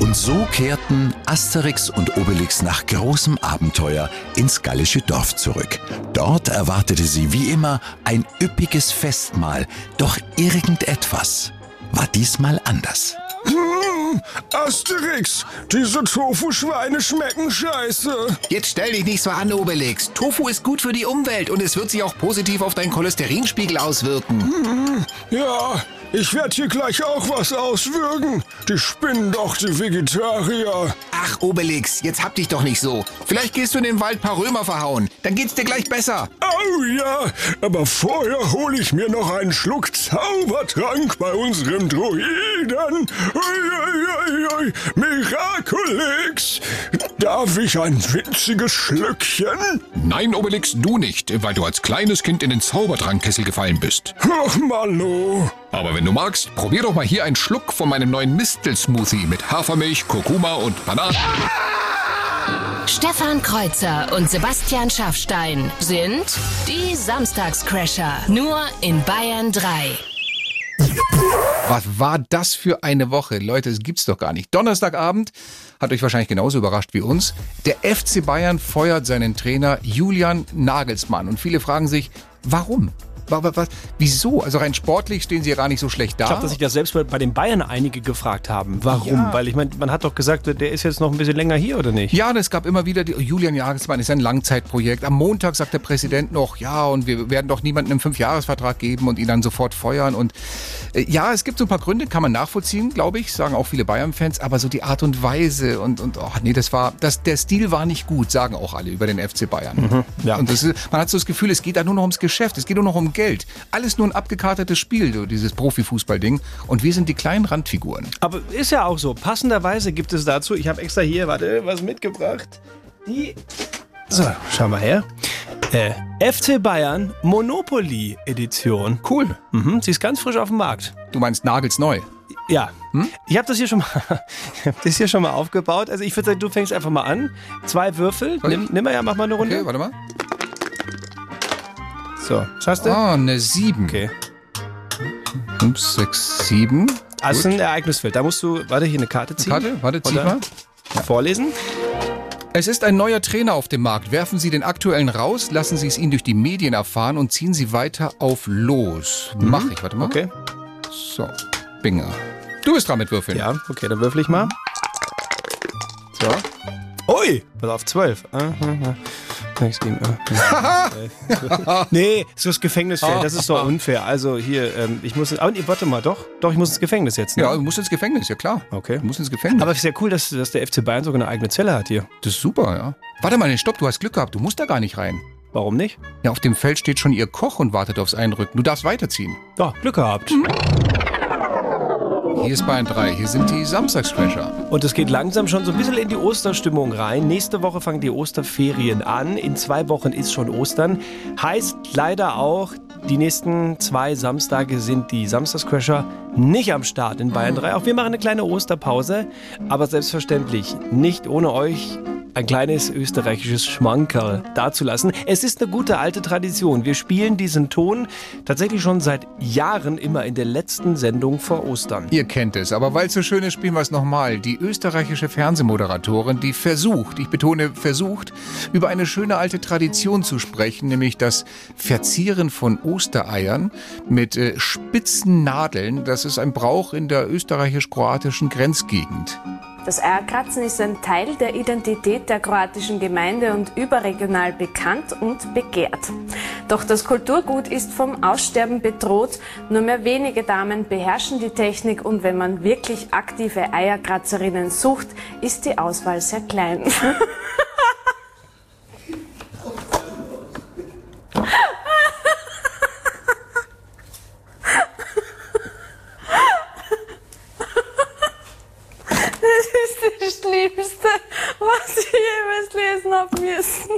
Und so kehrten Asterix und Obelix nach großem Abenteuer ins gallische Dorf zurück. Dort erwartete sie wie immer ein üppiges Festmahl, doch irgendetwas war diesmal anders. Hm, Asterix, diese Tofu-Schweine schmecken scheiße. Jetzt stell dich nicht so an, Obelix. Tofu ist gut für die Umwelt und es wird sich auch positiv auf deinen Cholesterinspiegel auswirken. Hm, Ja, ich werde hier gleich auch was auswürgen. Die spinnen doch, die Vegetarier. Ach, Obelix, jetzt hab dich doch nicht so. Vielleicht gehst du in den Wald paar Römer verhauen. Dann geht's dir gleich besser. Oh ja, aber vorher hole ich mir noch einen Schluck Zaubertrank bei unserem Druiden. Ui, ui, ui, Miraculix. Darf ich ein winziges Schlückchen? Nein, Obelix, du nicht, weil du als kleines Kind in den Zaubertrankkessel gefallen bist. Ach, Malo. Aber wenn du magst, probier doch mal hier einen Schluck von meinem neuen Mistel-Smoothie mit Hafermilch, Kurkuma und Bananen. Stefan Kreuzer und Sebastian Schaffstein sind die Samstagscrasher. Nur in Bayern 3. Was war das für eine Woche? Leute, das gibt's doch gar nicht. Donnerstagabend hat euch wahrscheinlich genauso überrascht wie uns. Der FC Bayern feuert seinen Trainer Julian Nagelsmann. Und viele fragen sich, warum? Was, was, wieso? Also rein sportlich stehen sie ja gar nicht so schlecht da. Ich glaube, dass sich das selbst bei den Bayern einige gefragt haben. Warum? Ja. Weil ich meine, man hat doch gesagt, der ist jetzt noch ein bisschen länger hier, oder nicht? Ja, es gab immer wieder, die, Julian Jagelsmann ist ein Langzeitprojekt. Am Montag sagt der Präsident noch, ja, und wir werden doch niemandem einen Fünfjahresvertrag geben und ihn dann sofort feuern. Und äh, ja, es gibt so ein paar Gründe, kann man nachvollziehen, glaube ich, sagen auch viele Bayern-Fans, aber so die Art und Weise und, und oh, nee, das war, das, der Stil war nicht gut, sagen auch alle über den FC Bayern. Mhm, ja. Und ist, man hat so das Gefühl, es geht da nur noch ums Geschäft, es geht nur noch um Geld. Alles nur ein abgekartetes Spiel, dieses Profifußball-Ding. Und wir sind die kleinen Randfiguren. Aber ist ja auch so. Passenderweise gibt es dazu, ich habe extra hier, warte, was mitgebracht. Die. So, schau mal her. Äh, FC Bayern Monopoly Edition. Cool. Mhm, sie ist ganz frisch auf dem Markt. Du meinst nagelsneu? Ja. Hm? Ich habe das hier schon mal, das hier schon mal aufgebaut. Also ich würde sagen, du fängst einfach mal an. Zwei Würfel. Nimm, nimm mal ja, mach mal eine Runde. Okay, warte mal. So, was hast du? Ah, eine 7. Okay. 5, 6, 7. Also ein Ereignisfeld. Da musst du, warte, hier eine Karte ziehen. Karte, warte, zieh mal. Ja. Vorlesen. Es ist ein neuer Trainer auf dem Markt. Werfen Sie den aktuellen raus, lassen Sie es ihn durch die Medien erfahren und ziehen Sie weiter auf los. Mhm. Mach ich, warte mal. Okay. So, Binger. Du bist dran mit Würfeln. Ja, okay, dann würfel ich mal. So. Ui, pass auf, 12. nee, so das Gefängnisfeld, das ist doch unfair. Also hier, ähm, ich muss. Aber, warte mal, doch, doch, ich muss ins Gefängnis jetzt. Ne? Ja, du musst ins Gefängnis, ja klar. Okay. Du musst ins Gefängnis. Aber es ist ja cool, dass, dass der FC Bayern sogar eine eigene Zelle hat hier. Das ist super, ja. Warte mal, stopp, du hast Glück gehabt, du musst da gar nicht rein. Warum nicht? Ja, auf dem Feld steht schon ihr Koch und wartet aufs Einrücken. Du darfst weiterziehen. Ja, Glück gehabt. Mhm. Hier ist Bayern 3, hier sind die Samstagscrasher. Und es geht langsam schon so ein bisschen in die Osterstimmung rein. Nächste Woche fangen die Osterferien an. In zwei Wochen ist schon Ostern. Heißt leider auch, die nächsten zwei Samstage sind die Samstagscrasher nicht am Start in Bayern 3. Auch wir machen eine kleine Osterpause. Aber selbstverständlich nicht ohne euch ein kleines österreichisches Schmankerl dazulassen. Es ist eine gute alte Tradition. Wir spielen diesen Ton tatsächlich schon seit Jahren immer in der letzten Sendung vor Ostern. Ihr kennt es, aber weil es so schön ist, spielen wir es nochmal. Die österreichische Fernsehmoderatorin, die versucht, ich betone versucht, über eine schöne alte Tradition zu sprechen, nämlich das Verzieren von Ostereiern mit äh, spitzen Nadeln. Das ist ein Brauch in der österreichisch-kroatischen Grenzgegend. Das Eierkratzen ist ein Teil der Identität der kroatischen Gemeinde und überregional bekannt und begehrt. Doch das Kulturgut ist vom Aussterben bedroht. Nur mehr wenige Damen beherrschen die Technik und wenn man wirklich aktive Eierkratzerinnen sucht, ist die Auswahl sehr klein. Schlimmste, was ich jemals lesen habe müssen.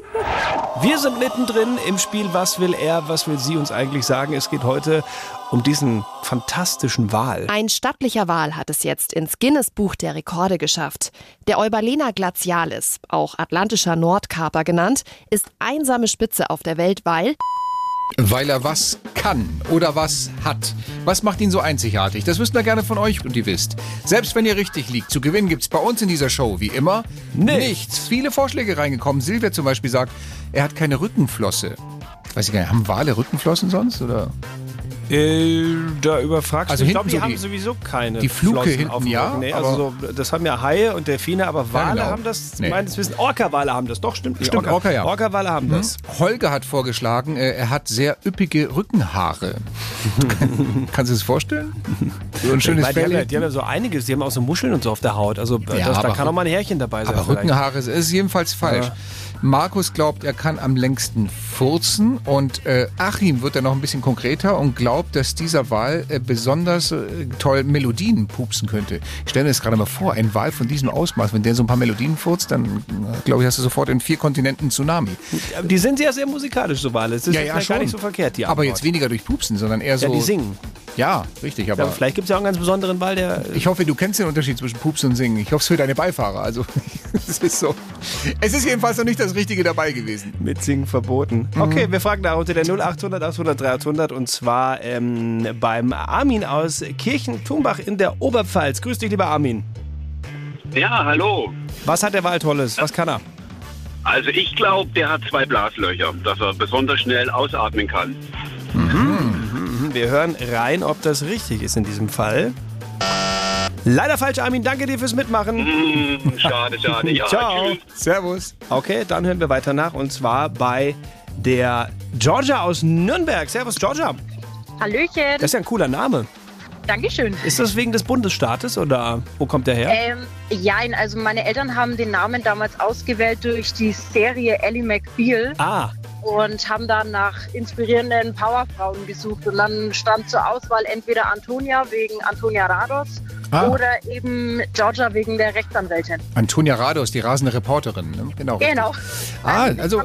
Wir sind mittendrin im Spiel Was will er, was will sie uns eigentlich sagen? Es geht heute um diesen fantastischen Wal. Ein stattlicher Wal hat es jetzt ins Guinness-Buch der Rekorde geschafft. Der Eubalena glacialis, auch atlantischer Nordkaper genannt, ist einsame Spitze auf der Welt, weil weil er was kann oder was hat. Was macht ihn so einzigartig? Das wüssten wir gerne von euch und ihr wisst. Selbst wenn ihr richtig liegt, zu gewinnen gibt's bei uns in dieser Show wie immer nichts. nichts. Viele Vorschläge reingekommen. Silvia zum Beispiel sagt, er hat keine Rückenflosse. Weiß ich gar nicht, haben Wale Rückenflossen sonst oder? Äh, da überfragst Also du. Ich glaube, die so haben die- sowieso keine die Fluke Flossen hinten, auf dem ja. Nee, also so, das haben ja Haie und Delfine, aber Wale genau. haben das Nee. meines Wissens. Orca-Wale haben das. Doch, stimmt. nicht. Stimmt, Orca, ja. Orca-Wale haben Hm? das. Holger hat vorgeschlagen, äh, er hat sehr üppige Rückenhaare. Kannst du es vorstellen? So ein schönes die, haben ja, die haben ja so einiges. Die haben auch so Muscheln und so auf der Haut. Also Ja, das, da kann auch mal ein Härchen dabei sein. Aber vielleicht. Rückenhaare ist, ist jedenfalls falsch. Ja. Markus glaubt, er kann am längsten furzen und äh, Achim wird dann noch ein bisschen konkreter und glaubt, dass dieser Wal äh, besonders äh, toll Melodien pupsen könnte. Ich stelle mir das gerade mal vor, ein Wal von diesem Ausmaß, wenn der so ein paar Melodien furzt, dann äh, glaube ich, hast du sofort in vier Kontinenten Tsunami. Aber Die sind ja sehr musikalisch, so Wale. Das ist vielleicht gar nicht so verkehrt, die Aber jetzt weniger durch Pupsen, sondern eher so... Ja, die singen. Ja, richtig, aber... Ja, vielleicht gibt es ja auch einen ganz besonderen Wal, der. Ich hoffe, du kennst den Unterschied zwischen Pupsen und Singen. Ich hoffe es für deine Beifahrer. Also, es ist so. Es ist jedenfalls noch nicht das Richtige dabei gewesen. Mit Singen verboten. Mhm. Okay, wir fragen nach unter der 0800 800 300 und zwar ähm, beim Armin aus Kirchen-Tumbach in der Oberpfalz. Grüß dich, lieber Armin. Ja, hallo. Was hat der Wal Tolles? Was kann er? Also ich glaube, der hat zwei Blaslöcher, dass er besonders schnell ausatmen kann. Mhm, Wir hören rein, ob das richtig ist in diesem Fall. Leider falsch, Armin. Danke dir fürs Mitmachen. Hm, schade, schade. Ja, Ciao. tschüss. Servus. Okay, dann hören wir weiter nach und zwar bei der Georgia aus Nürnberg. Servus, Georgia. Hallöchen. Das ist ja ein cooler Name. Dankeschön. Ist das wegen des Bundesstaates oder wo kommt der her? Ähm, ja, also meine Eltern haben den Namen damals ausgewählt durch die Serie Ellie McBeal Ah, und haben dann nach inspirierenden Powerfrauen gesucht. Und dann stand zur Auswahl entweder Antonia wegen Antonia Rados Ah. oder eben Georgia wegen der Rechtsanwältin. Antonia Rados, die rasende Reporterin. Ne? Genau. Genau. Ah, also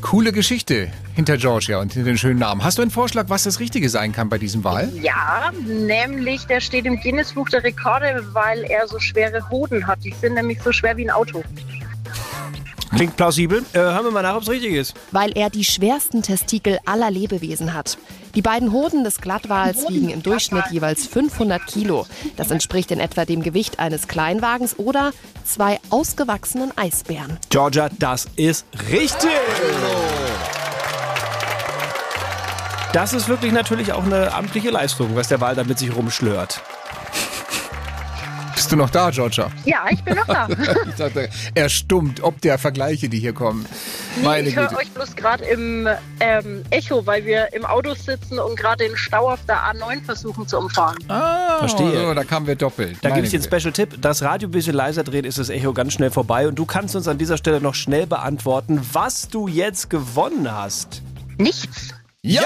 coole Geschichte hinter Georgia und hinter den schönen Namen. Hast du einen Vorschlag, was das Richtige sein kann bei diesem Wahl? Ja, nämlich der steht im Guinness-Buch der Rekorde, weil er so schwere Hoden hat. Die sind nämlich so schwer wie ein Auto. Klingt plausibel. Äh, hören wir mal nach, ob es richtig ist. weil er die schwersten Testikel aller Lebewesen hat. Die beiden Hoden des Glattwals wiegen im Durchschnitt jeweils 500 Kilo. Das entspricht in etwa dem Gewicht eines Kleinwagens oder zwei ausgewachsenen Eisbären. Georgia, das ist richtig. Das ist wirklich natürlich auch eine amtliche Leistung, was der Wal da mit sich rumschlört. Bist du noch da, Georgia? Ja, ich bin noch da. ich dachte, er stummt, ob der Vergleiche, die hier kommen. Meine ich höre euch bloß gerade im ähm, Echo, weil wir im Auto sitzen und gerade den Stau auf der A9 versuchen zu umfahren. Ah, Verstehe. so, da kamen wir doppelt. Da gebe ich dir einen. Special-Tipp. Das Radio ein bisschen leiser dreht, ist das Echo ganz schnell vorbei. Und du kannst uns an dieser Stelle noch schnell beantworten, was du jetzt gewonnen hast. Nichts. Jawohl!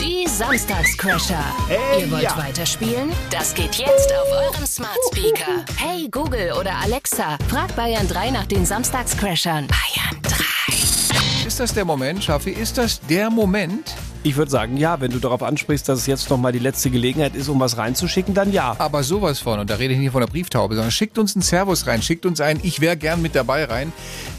Die Samstagscrasher. Hey, Ihr wollt ja. weiterspielen? Das geht jetzt auf eurem Smart Speaker. Hey Google oder Alexa, frag Bayern 3 nach den Samstagscrashern. Bayern 3. Ist das der Moment, Schaffi? Ist das der Moment? Ich würde sagen, ja, wenn du darauf ansprichst, dass es jetzt noch mal die letzte Gelegenheit ist, um was reinzuschicken, dann ja. Aber sowas von, und da rede ich nicht von der Brieftaube, sondern schickt uns einen Servus rein, schickt uns ein Ich wäre gern mit dabei rein,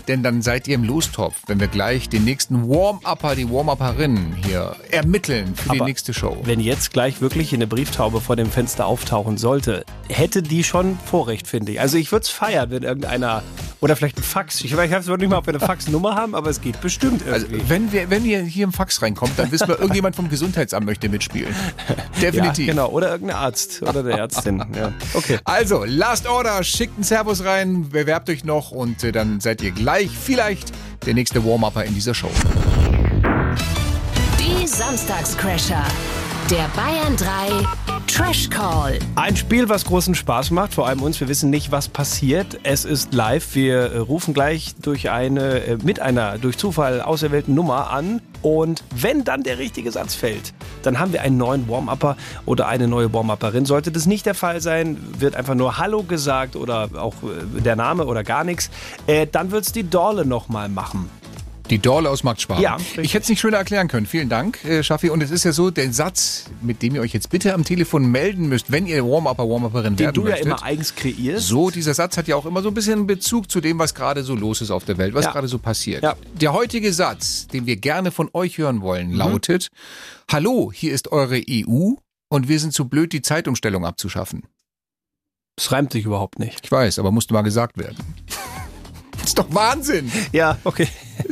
denn dann seid ihr im Lostopf, wenn wir gleich den nächsten Warm-Upper, die Warm-Upperin hier ermitteln für die Aber nächste Show. Wenn jetzt gleich wirklich eine Brieftaube vor dem Fenster auftauchen sollte, hätte die schon Vorrecht, finde ich. Also ich würde es feiern, wenn irgendeiner, oder vielleicht ein Fax, ich weiß nicht mal, ob wir eine Faxnummer haben, aber es geht bestimmt Also, irgendwie. wenn, wir, wenn ihr hier im Fax reinkommt, dann wissen wir, irgendjemand vom Gesundheitsamt möchte mitspielen. Definitiv. Ja, genau, oder irgendein Arzt oder eine Ärztin. ja. Okay. Also, Last Order, schickt einen Servus rein, bewerbt euch noch und äh, dann seid ihr gleich vielleicht der nächste Warm-Upper in dieser Show. Die Samstagscrasher. Der Bayern 3 Trash Call. Ein Spiel, was großen Spaß macht, vor allem uns. Wir wissen nicht, was passiert. Es ist live. Wir äh, rufen gleich durch eine, äh, mit einer durch Zufall auserwählten Nummer an. Und wenn dann der richtige Satz fällt, dann haben wir einen neuen Warm-Upper oder eine neue Warm-Upperin. Sollte das nicht der Fall sein, wird einfach nur Hallo gesagt oder auch äh, der Name oder gar nichts, dann wird es die Dorle nochmal machen. Die Dorle aus Marktschwaben. Ja, ich hätte es nicht schöner erklären können. Vielen Dank, äh, Schaffi. Und es ist ja so, der Satz, mit dem ihr euch jetzt bitte am Telefon melden müsst, wenn ihr Warm-Upper, Warm-Upperin Den werden du ja möchtet. immer eigens kreierst. So, dieser Satz hat ja auch immer so ein bisschen Bezug zu dem, was gerade so los ist auf der Welt, was Ja. gerade so passiert. Ja. Der heutige Satz, den wir gerne von euch hören Mhm. wollen, lautet: Hallo, hier ist eure EU und wir sind zu blöd, die Zeitumstellung abzuschaffen. Das reimt sich überhaupt nicht. Ich weiß, aber musste mal gesagt werden. ist doch Wahnsinn. Ja, okay.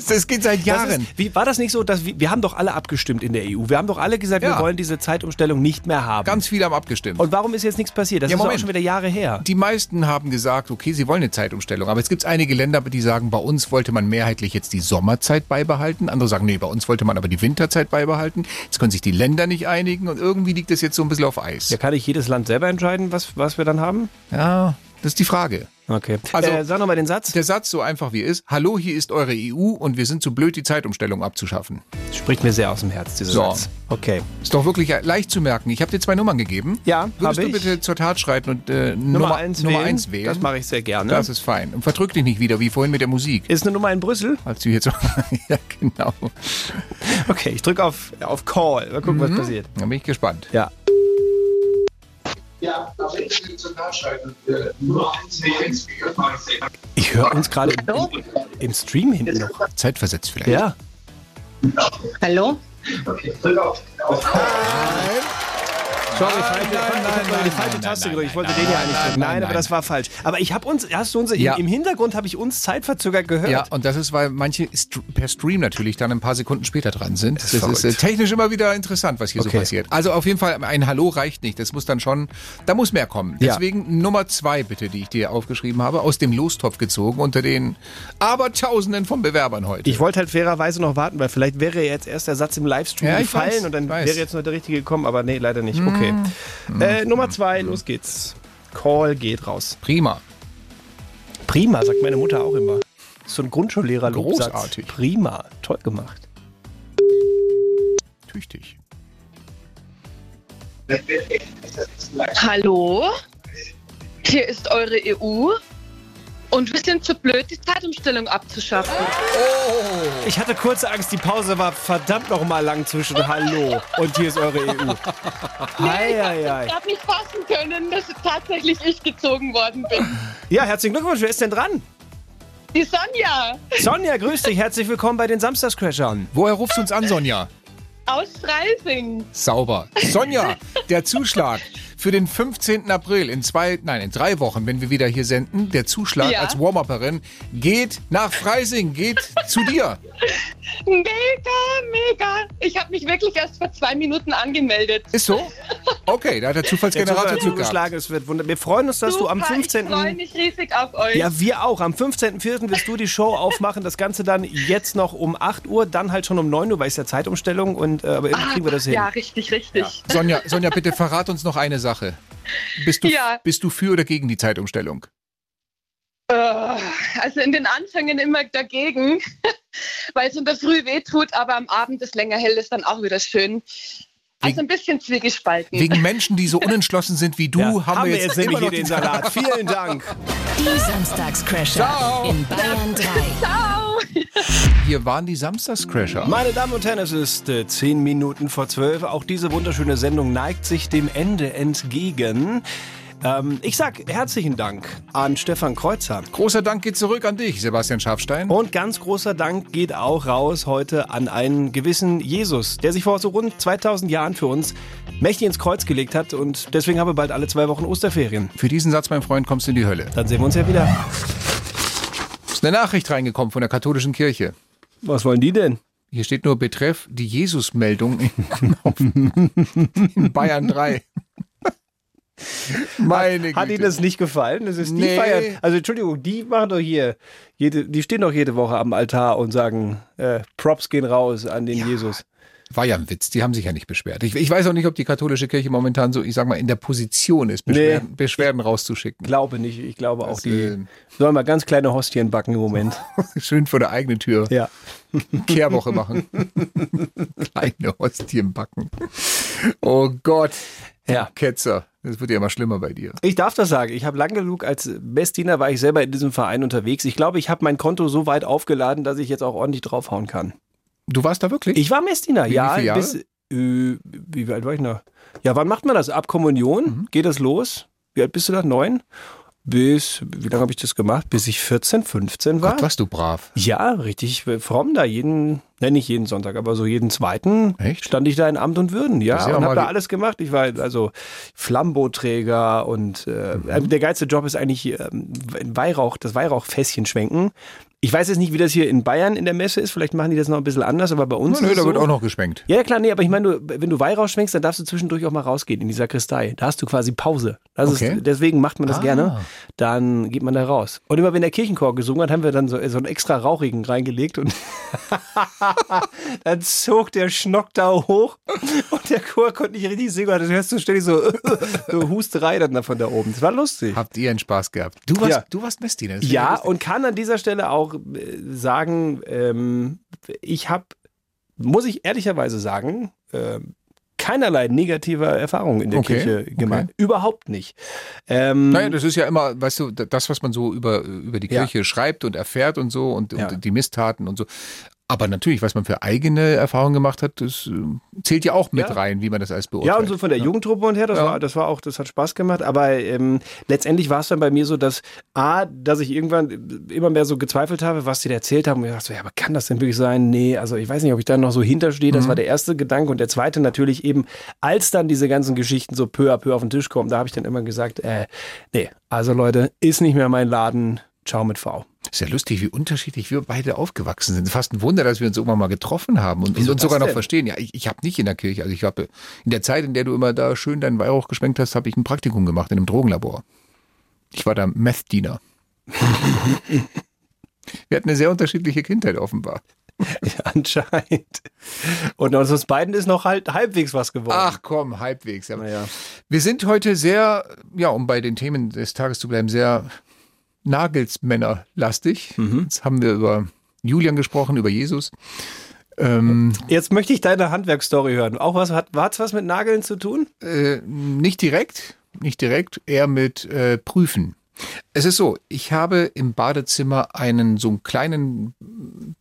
Das geht seit Jahren. Ist, wie, war das nicht so, dass wir, wir haben doch alle abgestimmt in der EU? Wir haben doch alle gesagt, Ja. wir wollen diese Zeitumstellung nicht mehr haben. Ganz viele haben abgestimmt. Und warum ist jetzt nichts passiert? Das Ja, ist doch auch Moment. schon wieder Jahre her. Die meisten haben gesagt, okay, sie wollen eine Zeitumstellung. Aber es gibt einige Länder, die sagen, bei uns wollte man mehrheitlich jetzt die Sommerzeit beibehalten. Andere sagen, nee, bei uns wollte man aber die Winterzeit beibehalten. Jetzt können sich die Länder nicht einigen und irgendwie liegt das jetzt so ein bisschen auf Eis. Ja, kann nicht jedes Land selber entscheiden, was, was wir dann haben? Ja, das ist die Frage. Okay. Also, äh, sag nochmal den Satz. Der Satz so einfach wie er ist. Hallo, hier ist eure EU und wir sind zu blöd, die Zeitumstellung abzuschaffen. Spricht mir sehr aus dem Herz, dieser So. Satz. Okay. Ist doch wirklich leicht zu merken. Ich habe dir zwei Nummern gegeben. Ja, Würdest hab du ich. bitte zur Tat schreiten und äh, Nummer, Nummer, eins Nummer wählen. eins wählen? Das mache ich sehr gerne. Das ist fein. Und verdrück dich nicht wieder, wie vorhin mit der Musik. Ist eine Nummer in Brüssel? Als du jetzt so, ja, genau. Okay, ich drücke auf, auf Call. Mal gucken, was Mhm. passiert. Da bin ich gespannt. Ja. Ja, aber Tat schreiten. Nummer 1 Ich höre uns gerade im, im Stream hinten noch. Zeitversetzt vielleicht. Ja. Hallo? Okay, drück auf. auf. Sorry, falsche, ich habe die falsche Taste gedrückt. Ich wollte den ja eigentlich drücken. Nein, aber das war falsch. Aber ich habe uns, hast du uns, Ja. im Hintergrund habe ich uns zeitverzögert gehört. Ja, und das ist, weil manche st per Stream natürlich dann ein paar Sekunden später dran sind. Das, ist ist, äh, technisch immer wieder interessant, was hier so Okay. passiert. Also auf jeden Fall, ein Hallo reicht nicht. Das muss dann schon, da muss mehr kommen. Ja. Deswegen Nummer zwei bitte, die ich dir aufgeschrieben habe, aus dem Lostopf gezogen unter den Abertausenden von Bewerbern heute. Ich wollte halt fairerweise noch warten, weil vielleicht wäre jetzt erst der Satz im Livestream Ja, gefallen weiß, und dann weiß. wäre jetzt noch der richtige gekommen, aber nee, leider nicht. Okay. Äh, Nummer zwei, los geht's. Call geht raus. Prima. Prima, sagt meine Mutter auch immer. So ein Grundschullehrer Großartig. Prima, toll gemacht. Tüchtig. Hallo? Hier ist eure EU und wir sind zu blöd, die Zeitumstellung abzuschaffen. Ich hatte kurze Angst, die Pause war verdammt noch mal lang zwischen Hallo und hier ist eure EU. Hei. Ich habe nicht fassen können, dass tatsächlich ich gezogen worden bin. Ja, herzlichen Glückwunsch, wer ist denn dran? Die Sonja Sonja, grüß dich, herzlich willkommen bei den Samstagscrashern. Woher rufst du uns an, Sonja? aus Freising. Sauber. Sonja, der Zuschlag für den 15. April in zwei, nein, in drei Wochen, wenn wir wieder hier senden, der Zuschlag Ja. als Warm-Upperin geht nach Freising, geht zu dir. Mega, mega. Ich habe mich wirklich erst vor zwei Minuten angemeldet. Ist so? Okay, da hat der Der Zufallsgenerator Zufall hat zugeschlagen. es wird wunderbar. Wir freuen uns, dass du am Super, 15. Ich freue mich riesig auf euch. Ja, wir auch. Am 15.04. wirst du die Show aufmachen. Das Ganze dann jetzt noch um 8 Uhr, dann halt schon um 9 Uhr, weil es ja Zeitumstellung und äh, aber irgendwie Ah, kriegen wir das hin. Ja, richtig, richtig. Sonja, Sonja, bitte verrat uns noch eine Sache. Bist du, Ja. bist du für oder gegen die Zeitumstellung? Äh, Also in den Anfängen immer dagegen, weil es in der Früh wehtut, aber am Abend ist länger hell, ist dann auch wieder schön. Also ein bisschen zwiegespalten. Wegen Menschen, die so unentschlossen sind wie du, Ja, haben, wir jetzt, nämlich immer hier noch den Salat. Vielen Dank. Die Samstagscrasher in Bayern 3. Ciao! Hier waren die Samstagscrasher. Meine Damen und Herren, es ist äh, 10 Minuten vor 12. Auch diese wunderschöne Sendung neigt sich dem Ende entgegen. Ähm, ich sag herzlichen Dank an Stefan Kreuzer. Großer Dank geht zurück an dich, Sebastian Schafstein. Und ganz großer Dank geht auch raus heute an einen gewissen Jesus, der sich vor so rund 2000 Jahren für uns mächtig ins Kreuz gelegt hat. Und deswegen haben wir bald alle zwei Wochen Osterferien. Für diesen Satz, mein Freund, kommst du in die Hölle. Dann sehen wir uns ja wieder. Ist eine Nachricht reingekommen von der katholischen Kirche. Was wollen die denn? Hier steht nur Betreff die Jesus-Meldung in, in Bayern 3. Meine Hat Güte. Ihnen das nicht gefallen? Das ist die Nee. Also Entschuldigung, die machen doch hier, jede, die stehen doch jede Woche am Altar und sagen, äh, Props gehen raus an den Jesus. War ja ein Witz, die haben sich ja nicht beschwert. Ich, ich weiß auch nicht, ob die katholische Kirche momentan so, ich sag mal, in der Position ist, Beschwerden, Beschwerden rauszuschicken. Glaube nicht. Ich glaube auch, Das, die äh, sollen mal ganz kleine Hostien backen im Moment. Schön vor der eigenen Tür. Ja. Kehrwoche machen. Kleine Hostien backen. Oh Gott. Ja. Ketzer. Das wird ja immer schlimmer bei dir. Ich darf das sagen. Ich habe lang genug als Messdiener war ich selber in diesem Verein unterwegs. Ich glaube, ich habe mein Konto so weit aufgeladen, dass ich jetzt auch ordentlich draufhauen kann. Du warst da wirklich? Ich war Messdiener, Wie- ja. wie Jahre? Bis, äh, wie alt war ich noch? Ja, wann macht man das? Ab Kommunion Mhm. geht das los? Wie alt bist du da? Neun? Bis, wie lange habe ich das gemacht? Bis ich 14, 15 war. Gott, warst du brav. Ja, richtig fromm da. Jeden, ne, nicht jeden Sonntag, aber so jeden zweiten Echt? stand ich da in Amt und Würden. Ja, ja und habe da alles gemacht. Ich war also Flamboträger und äh, Mhm. der geilste Job ist eigentlich ähm, Weihrauch, das Weihrauchfässchen schwenken. Ich weiß jetzt nicht, wie das hier in Bayern in der Messe ist. Vielleicht machen die das noch ein bisschen anders, aber bei uns. Nö, es da wird so. auch noch geschwenkt. Ja, klar, nee, aber ich meine, wenn du Weihrauch schwenkst, dann darfst du zwischendurch auch mal rausgehen in die Sakristei. Da hast du quasi Pause. Okay. ist, deswegen macht man das Ah. gerne. Dann geht man da raus. Und immer wenn der Kirchenchor gesungen hat, haben wir dann so, so einen extra rauchigen reingelegt und dann zog der Schnock da hoch und der Chor konnte nicht richtig singen. Und dann hörst du ständig so, so Husterei dann von da oben. Das war lustig. Habt ihr einen Spaß gehabt? Du warst, Ja. du warst Messdiener. Ja, und kann an dieser Stelle auch äh, sagen, ähm, ich habe, muss ich ehrlicherweise sagen, ähm, keinerlei negativer Erfahrungen in der Okay, Kirche gemacht. okay. Überhaupt nicht. Ähm, Naja, das ist ja immer, weißt du, das, was man so über, über die Ja. Kirche schreibt und erfährt und so und, Ja. und die Misstaten und so. Aber natürlich, was man für eigene Erfahrungen gemacht hat, das äh, zählt ja auch mit Ja. rein, wie man das alles beurteilt. Ja, und so von der Jugendtruppe und her, das Ja. war, das war auch, das hat Spaß gemacht. Aber ähm, letztendlich war es dann bei mir so, dass A, dass ich irgendwann immer mehr so gezweifelt habe, was die da erzählt haben. Und ich dachte so, ja, aber kann das denn wirklich sein? Nee, also ich weiß nicht, ob ich da noch so hinterstehe. Das Mhm. war der erste Gedanke. Und der zweite natürlich eben, als dann diese ganzen Geschichten so peu à peu auf den Tisch kommen, da habe ich dann immer gesagt, äh, nee, also Leute, ist nicht mehr mein Laden. Ciao mit V. Ist ja lustig, wie unterschiedlich wir beide aufgewachsen sind. Fast ein Wunder, dass wir uns irgendwann mal getroffen haben und, Wieso uns sogar noch denn? verstehen. Ja, ich, ich habe nicht in der Kirche, also ich habe in der Zeit, in der du immer da schön deinen Weihrauch geschwenkt hast, habe ich ein Praktikum gemacht in einem Drogenlabor. Ich war da Meth-Diener. wir hatten eine sehr unterschiedliche Kindheit offenbar. Anscheinend. Und aus uns beiden ist noch halt halbwegs was geworden. Ach komm, halbwegs. Ja. Naja. Wir sind heute sehr, ja, um bei den Themen des Tages zu bleiben, sehr Nagelsmänner-lastig. Mhm. Jetzt haben wir über Julian gesprochen, über Jesus. Ähm, Jetzt möchte ich deine Handwerksstory hören. Auch was hat hat's was mit Nageln zu tun? äh, nicht direkt, nicht direkt, eher mit äh, Prüfen. Es ist so, ich habe im Badezimmer einen so einen kleinen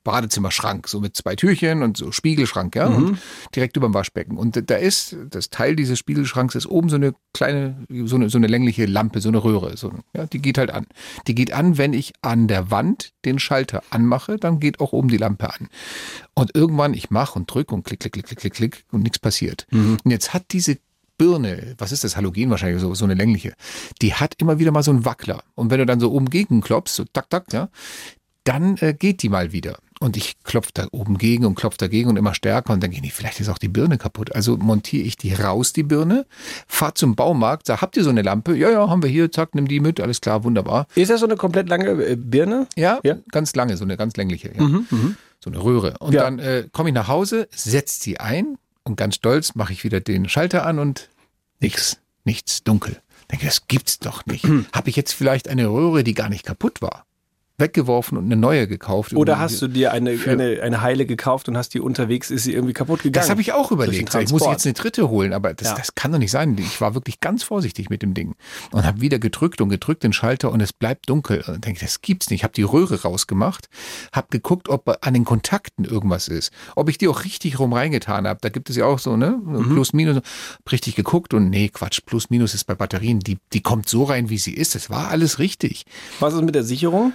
Badezimmerschrank, so mit zwei Türchen und so Spiegelschrank, ja, und direkt über dem Waschbecken. Und da ist, das Teil dieses Spiegelschranks ist oben so eine kleine, so eine, so eine längliche Lampe, so eine Röhre, so, ja, die geht halt an. Die geht an, wenn ich an der Wand den Schalter anmache, dann geht auch oben die Lampe an. Und irgendwann, ich mache und drücke und klick, klick, klick, klick, klick, klick und nichts passiert. Und jetzt hat diese Birne, was ist das, Halogen wahrscheinlich, so, so eine längliche, die hat immer wieder mal so einen Wackler. Und wenn du dann so oben gegen klopfst, so tak, tak, ja, dann äh, geht die mal wieder. Und ich klopfe da oben gegen und klopfe dagegen und immer stärker und dann gehe ich, vielleicht ist auch die Birne kaputt. Also montiere ich die raus, die Birne, fahr zum Baumarkt, sag, habt ihr so eine Lampe? Ja, ja, haben wir hier, zack, nimm die mit, alles klar, wunderbar. Ist das so eine komplett lange äh, Birne? Ja, ganz lange, so eine ganz längliche, ja. so eine Röhre. Und Ja. dann äh, komme ich nach Hause, setze sie ein und ganz stolz mache ich wieder den Schalter an und nichts, nichts, dunkel. Denke, das gibt's doch nicht. Habe ich jetzt vielleicht eine Röhre, die gar nicht kaputt war? Weggeworfen und eine neue gekauft. Oder Irgendwie- hast du dir eine, eine, eine Heile gekauft und hast die unterwegs, ist sie irgendwie kaputt gegangen? Das habe ich auch überlegt. Ich muss jetzt eine dritte holen, aber das, Ja. das kann doch nicht sein. Ich war wirklich ganz vorsichtig mit dem Ding und habe wieder gedrückt und gedrückt den Schalter und es bleibt dunkel. Und denke, das gibt's nicht. Ich habe die Röhre rausgemacht, habe geguckt, ob an den Kontakten irgendwas ist, ob ich die auch richtig rum reingetan habe. Da gibt es ja auch so ne Mhm. Plus Minus. Hab Richtig geguckt und nee, Quatsch. Plus Minus ist bei Batterien. Die die kommt so rein, wie sie ist. Das war alles richtig. Was ist mit der Sicherung?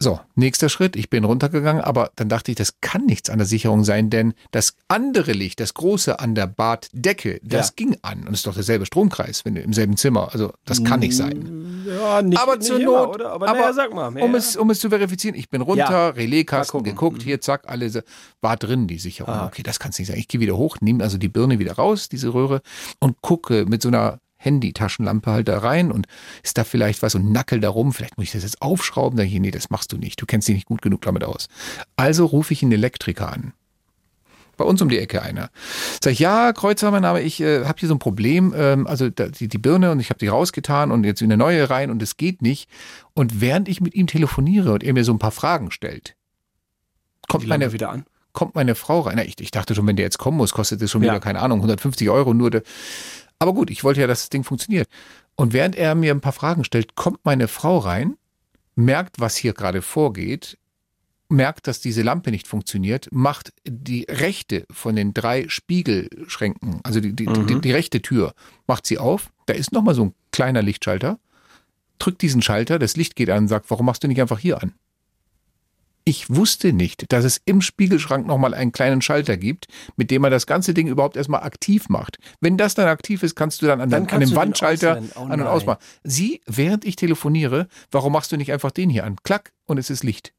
So, nächster Schritt, ich bin runtergegangen, aber dann dachte ich, das kann nichts an der Sicherung sein, denn das andere Licht, das große an der Baddecke, das Ja. ging an. Und es ist doch derselbe Stromkreis, wenn du im selben Zimmer. Also das kann nicht sein. Ja, nicht, aber nicht zur immer, Not, oder? Aber, aber naja, sag mal. um, ja. es, um es zu verifizieren, ich bin runter, Ja. Relaiskasten geguckt, hier, zack, alle, war drin die Sicherung. Ah. Okay, das kann es nicht sein. Ich gehe wieder hoch, nehme also die Birne wieder raus, diese Röhre, und gucke mit so einer Handy-Taschenlampe halt da rein und ist da vielleicht was und nackel da rum, vielleicht muss ich das jetzt aufschrauben, dann hier, nee, das machst du nicht, du kennst dich nicht gut genug damit aus. Also rufe ich einen Elektriker an. Bei uns um die Ecke einer. Sag ich, ja, Kreuzer, mein Name, ich äh, habe hier so ein Problem, ähm, also da, die, die Birne und ich habe die rausgetan und jetzt eine neue rein und es geht nicht. Und während ich mit ihm telefoniere und er mir so ein paar Fragen stellt, kommt meine, wieder an? kommt meine Frau rein. Na, ich, ich dachte schon, wenn der jetzt kommen muss, kostet das schon Ja. wieder, keine Ahnung, 150 Euro nur. Aber gut, ich wollte ja, dass das Ding funktioniert. Und während er mir ein paar Fragen stellt, kommt meine Frau rein, merkt, was hier gerade vorgeht, merkt, dass diese Lampe nicht funktioniert, macht die rechte von den drei Spiegelschränken, also die, die, die, die rechte Tür, macht sie auf. Da ist nochmal so ein kleiner Lichtschalter. Drückt diesen Schalter, das Licht geht an und sagt, warum machst du nicht einfach hier an? Ich wusste nicht, dass es im Spiegelschrank nochmal einen kleinen Schalter gibt, mit dem man das ganze Ding überhaupt erstmal aktiv macht. Wenn das dann aktiv ist, kannst du dann an, Dann dem, an dem den Wandschalter. Oh an- und ausmachen. Sie, während ich telefoniere, warum machst du nicht einfach den hier an? Klack und es ist Licht.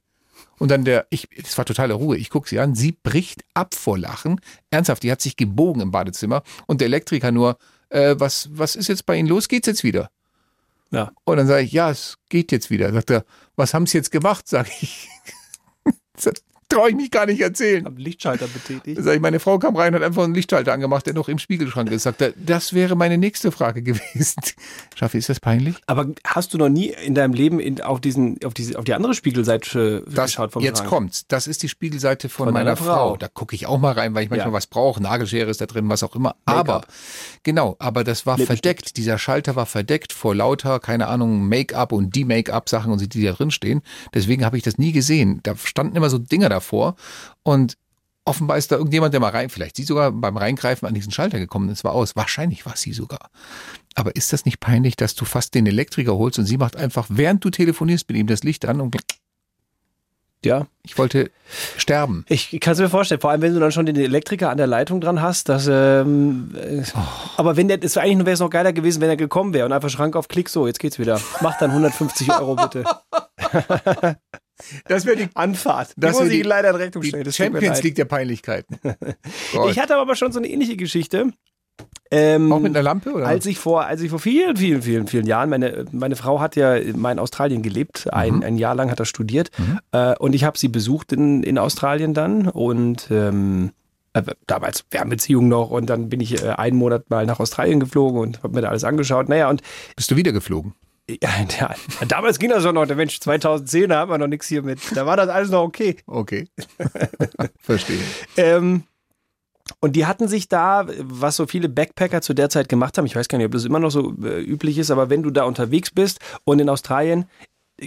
Und dann der, ich, das war totale Ruhe. Ich gucke sie an, sie bricht ab vor Lachen. Ernsthaft, die hat sich gebogen im Badezimmer. Und der Elektriker nur, äh, was, was ist jetzt bei Ihnen los? Geht's jetzt wieder? Ja. Und dann sage ich, ja, es geht jetzt wieder. Sagt er, was haben Sie jetzt gemacht? Sag ich. it's a traue ich mich gar nicht erzählen. Hab Lichtschalter betätigt. Sag ich, meine Frau kam rein und hat einfach einen Lichtschalter angemacht, der noch im Spiegelschrank ist. Sagt er, das wäre meine nächste Frage gewesen. Schaffi, ist das peinlich? Aber hast du noch nie in deinem Leben in, auf, diesen, auf, diese, auf die andere Spiegelseite äh, Das, geschaut vom jetzt Schrank? kommt's. Das ist die Spiegelseite von, Von meiner Frau. Frau. Da gucke ich auch mal rein, weil ich manchmal Ja. was brauche. Nagelschere ist da drin, was auch immer. Aber genau, aber das war verdeckt. Dieser Schalter war verdeckt vor lauter, keine Ahnung, Make-up und die Make-up-Sachen und die da drin stehen. Deswegen habe ich das nie gesehen. Da standen immer so Dinger davor und offenbar ist da irgendjemand, der mal rein, vielleicht sie sogar beim Reingreifen an diesen Schalter gekommen ist, war aus. Wahrscheinlich war es sie sogar. Aber ist das nicht peinlich, dass du fast den Elektriker holst und sie macht einfach, während du telefonierst mit ihm, das Licht an und Ja. ich wollte sterben. Ich kann es mir vorstellen, vor allem wenn du dann schon den Elektriker an der Leitung dran hast, dass ähm, äh, aber wenn der, wäre eigentlich wäre es noch geiler gewesen, wenn er gekommen wäre und einfach Schrank auf Klick, so, jetzt geht's wieder. Mach dann 150 Euro bitte. Das wäre die Anfahrt. Das muss ich die- leider in Rechnung die Champions. League der Peinlichkeiten. Ich hatte aber schon so eine ähnliche Geschichte. Ähm, Auch mit einer Lampe, oder? Als ich vor, als ich vor vielen, vielen, vielen, vielen Jahren, meine, meine Frau hat ja mal in Australien gelebt, ein, Mhm. ein Jahr lang hat er studiert äh, und ich habe sie besucht in, in Australien dann und ähm, äh, damals Fernbeziehung noch und dann bin ich äh, einen Monat mal nach Australien geflogen und habe mir da alles angeschaut. Naja, und Bist du wieder geflogen? Ja, ja, damals ging das doch noch, der Mensch 2010, da haben wir noch nichts hier mit, da war das alles noch okay. Okay. Verstehe. Ähm, und die hatten sich da, was so viele Backpacker zu der Zeit gemacht haben, ich weiß gar nicht, ob das immer noch so äh, üblich ist, aber wenn du da unterwegs bist und in Australien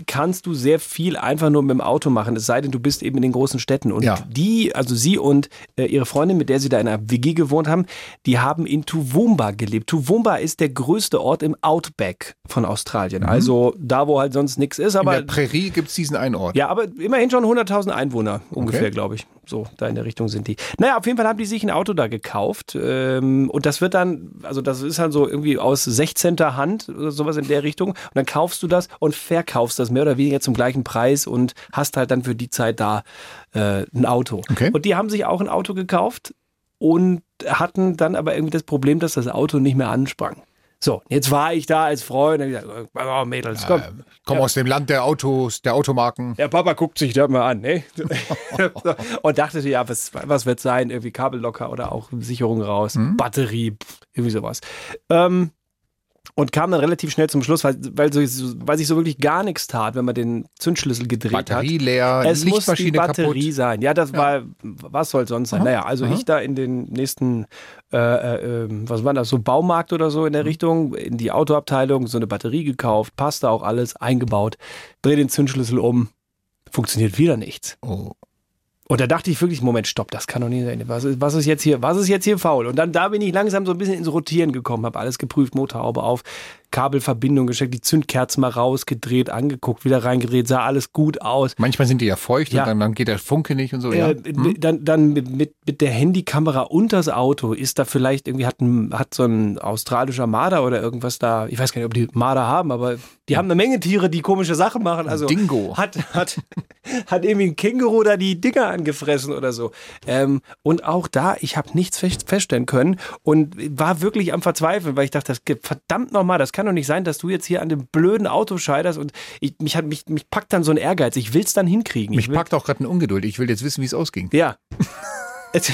kannst du sehr viel einfach nur mit dem Auto machen, es sei denn, du bist eben in den großen Städten. Und Ja. die, also sie und äh, ihre Freundin, mit der sie da in einer WG gewohnt haben, die haben in Toowoomba gelebt. Toowoomba ist der größte Ort im Outback von Australien. Also da, wo halt sonst nichts ist, aber Mhm. In der Prärie gibt es diesen einen Ort. ja, aber immerhin schon 100.000 Einwohner ungefähr, Okay. glaube ich. So, da in der Richtung sind die. Naja, auf jeden Fall haben die sich ein Auto da gekauft. Ähm, und das wird dann, also das ist dann so irgendwie aus 16. Hand oder sowas in der Richtung. Und dann kaufst du das und verkaufst das mehr oder weniger zum gleichen Preis und hast halt dann für die Zeit da äh, ein Auto. Okay. Und die haben sich auch ein Auto gekauft und hatten dann aber irgendwie das Problem, dass das Auto nicht mehr ansprang. So, jetzt war ich da als Freund und hab gesagt, oh, Mädels, komm. Komm aus dem Land der Autos, der Automarken. Der Papa guckt sich das mal an, ne? und dachte sich, ja, was, was wird sein? Irgendwie Kabel locker oder auch Sicherung raus, Batterie, pff, irgendwie sowas. Ähm, und kam dann relativ schnell zum Schluss, weil, weil, so, weil sich so wirklich gar nichts tat, wenn man den Zündschlüssel gedreht Batterie hat. leer, es muss die Batterie kaputt. sein. Ja, das war, was soll sonst sein? Aha, Naja, also aha. ich da in den nächsten, äh, äh, ähm, was war das, so Baumarkt oder so in Mhm. der Richtung, in die Autoabteilung, so eine Batterie gekauft, passte auch alles, eingebaut, dreh den Zündschlüssel um, funktioniert wieder nichts. Oh. Und da dachte ich wirklich, Moment, stopp, das kann doch nicht sein. Was ist, was ist jetzt hier, was ist jetzt hier faul? Und dann da bin ich langsam so ein bisschen ins Rotieren gekommen, habe alles geprüft, Motorhaube auf, Kabelverbindung gesteckt, die Zündkerzen mal rausgedreht, angeguckt, wieder reingedreht, sah alles gut aus. Manchmal sind die ja feucht Ja. und dann, dann geht der Funke nicht und so. ja. Äh, Dann, dann mit, mit, mit der Handykamera unters Auto ist da vielleicht irgendwie, hat, ein, hat so ein australischer Marder oder irgendwas da, ich weiß gar nicht, ob die Marder haben, aber die haben eine Menge Tiere, die komische Sachen machen. Also Dingo. Hat, hat, hat irgendwie ein Känguru da die Dinger angefressen oder so. Ähm, und auch da, ich habe nichts fest, feststellen können und war wirklich am Verzweifeln, weil ich dachte, das gibt verdammt nochmal, das kann doch nicht sein, dass du jetzt hier an dem blöden Auto scheiterst und ich, mich, hat, mich, mich packt dann so ein Ehrgeiz. Ich will es dann hinkriegen. Mich ich will, packt auch gerade eine Ungeduld. Ich will jetzt wissen, wie es ausging. ja. Es,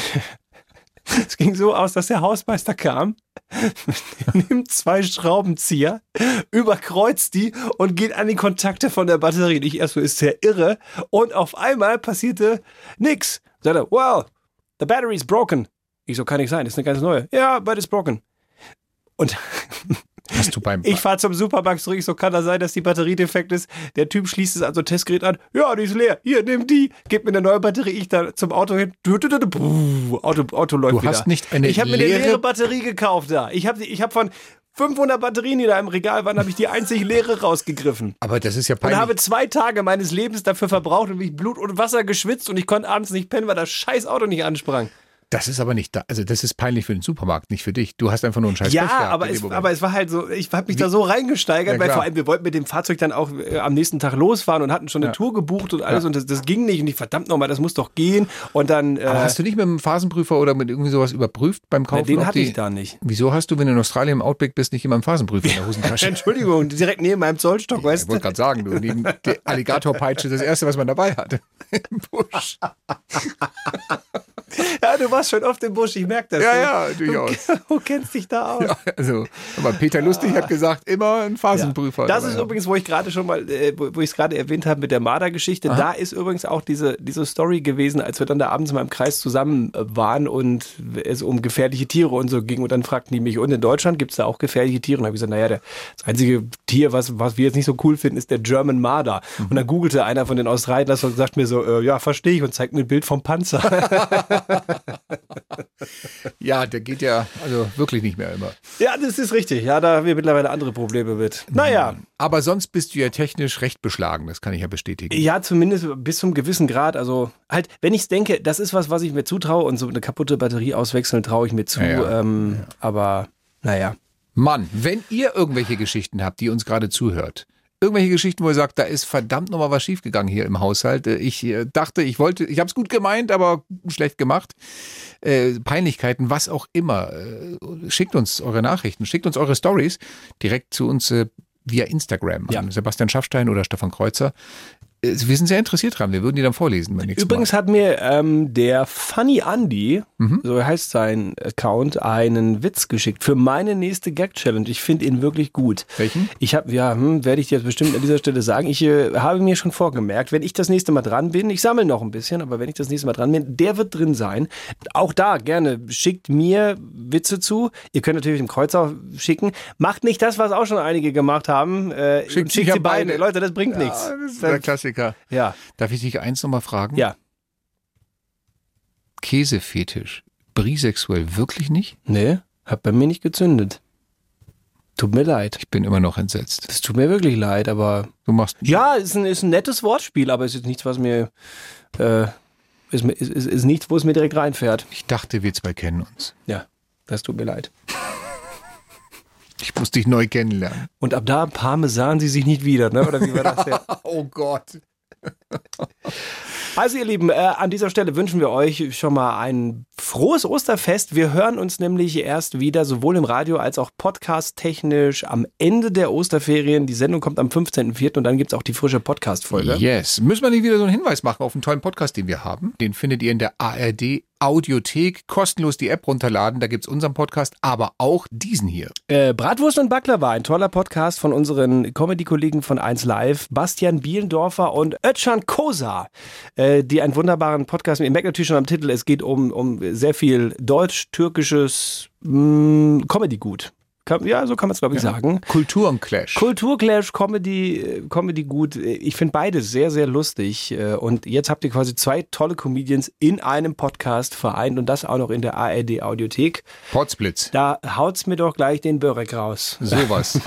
es ging so aus, dass der Hausmeister kam, nimmt zwei Schraubenzieher, überkreuzt die und geht an die Kontakte von der Batterie. Und ich erst so, ist der irre. Und auf einmal passierte nix. Sagt er, well, the battery is broken. Ich so, kann nicht sein, ist eine ganz neue. Ja, but it's broken. Und Hast du beim ich fahre zum Supermarkt zurück, so kann das sein, dass die Batterie defekt ist. Der Typ schließt es an so ein Testgerät an. Ja, die ist leer. Hier, nimm die. Gib mir eine neue Batterie. Ich da zum Auto hin. Du, du, du, du, Auto, Auto läuft Du wieder. hast nicht eine ich habe mir eine leere- Batterie gekauft da. Ich habe ich hab von 500 Batterien, die da im Regal waren, habe ich die einzig leere rausgegriffen. Aber das ist ja Und peinlich. habe zwei Tage meines Lebens dafür verbraucht und mich Blut und Wasser geschwitzt und ich konnte abends nicht pennen, weil das scheiß Auto nicht ansprang. Das ist aber nicht da. Also das ist peinlich für den Supermarkt, nicht für dich. Du hast einfach nur einen scheiß Ja, gehabt aber es, aber es war halt so, ich habe mich da so reingesteigert, Ja, weil vor allem wir wollten mit dem Fahrzeug dann auch äh, am nächsten Tag losfahren und hatten schon eine Ja. Tour gebucht und alles Ja. und das, das ging nicht und ich verdammt nochmal, das muss doch gehen und dann äh, aber hast du nicht mit einem Phasenprüfer oder mit irgendwie sowas überprüft beim Kaufen? den hatte die- ich da nicht. Wieso hast du, wenn du in Australien im Outback bist, nicht immer einen Phasenprüfer in der Hosentasche? Entschuldigung, direkt neben meinem Zollstock, weißt Ich du? wollte gerade sagen, du, neben der Alligatorpeitsche, das erste, was man dabei hatte. Im Busch. Ja, du warst schon oft im Busch, ich merke das. Ja, Du- ja, durchaus. Du, du kennst dich da aus. Ja, also, aber Peter Lustig hat gesagt, immer ein Phasenprüfer. Das dabei ist übrigens, wo ich gerade schon mal, äh, wo ich es gerade erwähnt habe mit der Marder-Geschichte. Da ist übrigens auch diese, diese Story gewesen, als wir dann da abends mal im Kreis zusammen äh, waren und es um gefährliche Tiere und so ging. Und dann fragten die mich, und in Deutschland gibt es da auch gefährliche Tiere? Und habe ich gesagt, naja, das einzige Tier, was, was wir jetzt nicht so cool finden, ist der German Marder. Und dann googelte einer von den Australiern das und sagt mir so, äh, ja, verstehe ich und zeigt mir ein Bild vom Panzer. Ja, der geht ja also wirklich nicht mehr immer. ja, das ist richtig. Ja, da haben wir mittlerweile andere Probleme mit. Naja. Aber sonst bist du ja technisch recht beschlagen, das kann ich ja bestätigen. Ja, zumindest bis zum gewissen Grad. Also halt, wenn ich denke, das ist was, was ich mir zutraue und so eine kaputte Batterie auswechseln traue ich mir zu. Ja, ja. Ähm, Aber naja. Mann, wenn ihr irgendwelche Geschichten habt, die uns gerade zuhört, irgendwelche Geschichten, wo ihr sagt, da ist verdammt nochmal was schiefgegangen hier im Haushalt. Äh, Ich äh, dachte, ich wollte, ich habe es gut gemeint, aber schlecht gemacht. Äh, Peinlichkeiten, was auch immer. Schickt uns eure Nachrichten, schickt uns eure Stories direkt zu uns äh, via Instagram an Sebastian Schaffstein oder Stefan Kreuzer. Äh, Wir sind sehr interessiert dran. Wir würden die dann vorlesen beim nächsten Übrigens Mal. hat mir ähm, der Funny Andy, Mhm. so heißt sein Account, einen Witz geschickt für meine nächste Gag-Challenge. Ich finde ihn wirklich gut. Welchen? Ich habe, ja, hm, werde ich dir jetzt bestimmt an dieser Stelle sagen. Ich äh, habe mir schon vorgemerkt, wenn ich das nächste Mal dran bin, ich sammle noch ein bisschen, aber wenn ich das nächste Mal dran bin, der wird drin sein. Auch da gerne schickt mir Witze zu. Ihr könnt natürlich dem Kreuz auch schicken. Macht nicht das, was auch schon einige gemacht haben. Äh, Schickt schickt sie beide. beide. Leute, das bringt Ja, nichts. das ist der Klassiker. Ja. Darf ich dich eins nochmal fragen? Ja. Käsefetisch. Brisexuell wirklich nicht? Nee, hat bei mir nicht gezündet. Tut mir leid. Ich bin immer noch entsetzt. Es tut mir wirklich leid, aber. Du machst. Ja, ist ein, ist ein nettes Wortspiel, aber es ist nichts, was mir. Äh, ist, ist, ist nichts, wo es mir direkt reinfährt. Ich dachte, wir zwei kennen uns. Ja, das tut mir leid. Ich muss dich neu kennenlernen. Und ab da Parmesan sie sich nicht wieder, ne? Oder wie war das denn? oh Gott. Also ihr Lieben, äh, an dieser Stelle wünschen wir euch schon mal ein frohes Osterfest. Wir hören uns nämlich erst wieder sowohl im Radio als auch podcast-technisch am Ende der Osterferien. Die Sendung kommt am 15.04. und dann gibt's auch die frische Podcast-Folge. Yes. Müssen wir nicht wieder so einen Hinweis machen auf einen tollen Podcast, den wir haben? Den findet ihr in der ARD Audiothek. Kostenlos die App runterladen. Da gibt's unseren Podcast, aber auch diesen hier. Äh, Bratwurst und Baklava, ein toller Podcast von unseren Comedy-Kollegen von 1 Live, Bastian Bielendorfer und Özcan Kosa, äh, die einen wunderbaren Podcast, ihr merkt natürlich schon am Titel, es geht um, um sehr viel deutsch-türkisches mh, Comedy-Gut. Kann- Ja, so kann man es, glaube ich, sagen. Kulturenclash. Kulturclash, Comedy, Comedy gut. Ich finde beide sehr, sehr lustig. Äh, Und jetzt habt ihr quasi zwei tolle Comedians in einem Podcast vereint und das auch noch in der ARD Audiothek. Potzblitz. Da haut's mir doch gleich den Börek raus. Sowas.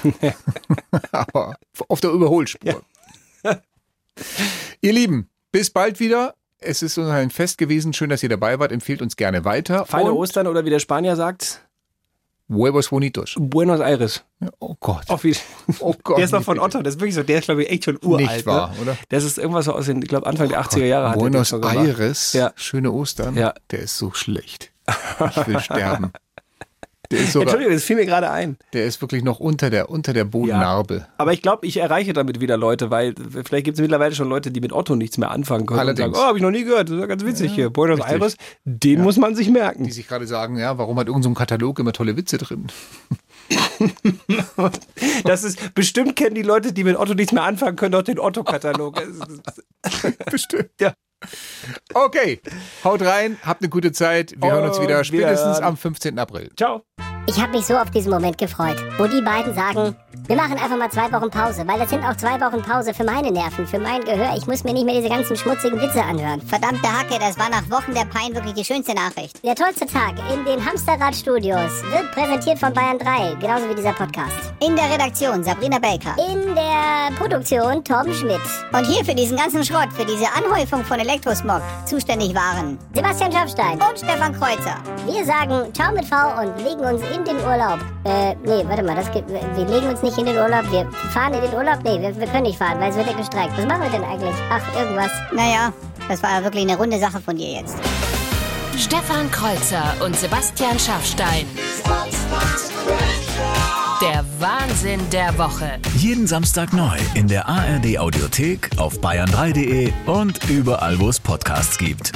aber auf der Überholspur. ihr Lieben, bis bald wieder. Es ist uns ein Fest gewesen. Schön, dass ihr dabei wart. Empfehlt uns gerne weiter. Feine Und Ostern oder wie der Spanier sagt, Huevos bonitos. Buenos Aires. Oh Gott. Wie, Oh Gott. der ist noch von Otto, das ist wirklich so, der ist glaube ich echt schon uralt. Nicht wahr, ne? oder? Das ist irgendwas so aus den, ich glaube Anfang der 80er Jahre Buenos. Aires. Ja. Schöne Ostern. Ja. Der ist so schlecht. Ich will sterben. Der ist, sogar, Entschuldigung, das fiel mir gerade ein. der ist wirklich noch unter der, unter der Bodennarbe. Aber ich glaube, ich erreiche damit wieder Leute, weil vielleicht gibt es mittlerweile schon Leute, die mit Otto nichts mehr anfangen können Allerdings. und sagen, oh, habe ich noch nie gehört, das ist ja ganz witzig hier. Buenos richtig. Aires, den muss man sich merken. Die sich gerade sagen, ja, warum hat irgendein so ein Katalog immer tolle Witze drin? Das ist, bestimmt kennen die Leute, die mit Otto nichts mehr anfangen können, doch den Otto-Katalog. Bestimmt. Ja. Okay, haut rein, habt eine gute Zeit. Wir hören uns Und wieder spätestens wir- am 15. April. Ciao. Ich habe mich so auf diesen Moment gefreut, wo die beiden sagen, Wir machen einfach mal zwei Wochen Pause, weil das sind auch zwei Wochen Pause für meine Nerven, für mein Gehör. Ich muss mir nicht mehr diese ganzen schmutzigen Witze anhören. Verdammte Hacke, das war nach Wochen der Pein wirklich die schönste Nachricht. Der tollste Tag in den Hamsterrad-Studios wird präsentiert von Bayern 3, genauso wie dieser Podcast. In der Redaktion Sabrina Baker. In der Produktion Torben Schmidt. Und hier für diesen ganzen Schrott, für diese Anhäufung von Elektrosmog zuständig waren Sebastian Schaffstein und Stefan Kreuzer. Wir sagen Ciao mit V und legen uns in den Urlaub. Äh, nee, warte mal, das gibt, wir legen uns nicht in den Urlaub, wir fahren in den Urlaub? Nee, wir, wir können nicht fahren, weil es wird ja gestreikt. Was machen wir denn eigentlich? Ach, irgendwas. Naja, das war ja wirklich eine runde Sache von dir jetzt. Stefan Kreuzer und Sebastian Schaffstein. Der Wahnsinn der Woche. Jeden Samstag neu in der ARD Audiothek, auf bayern3.de und überall, wo es Podcasts gibt.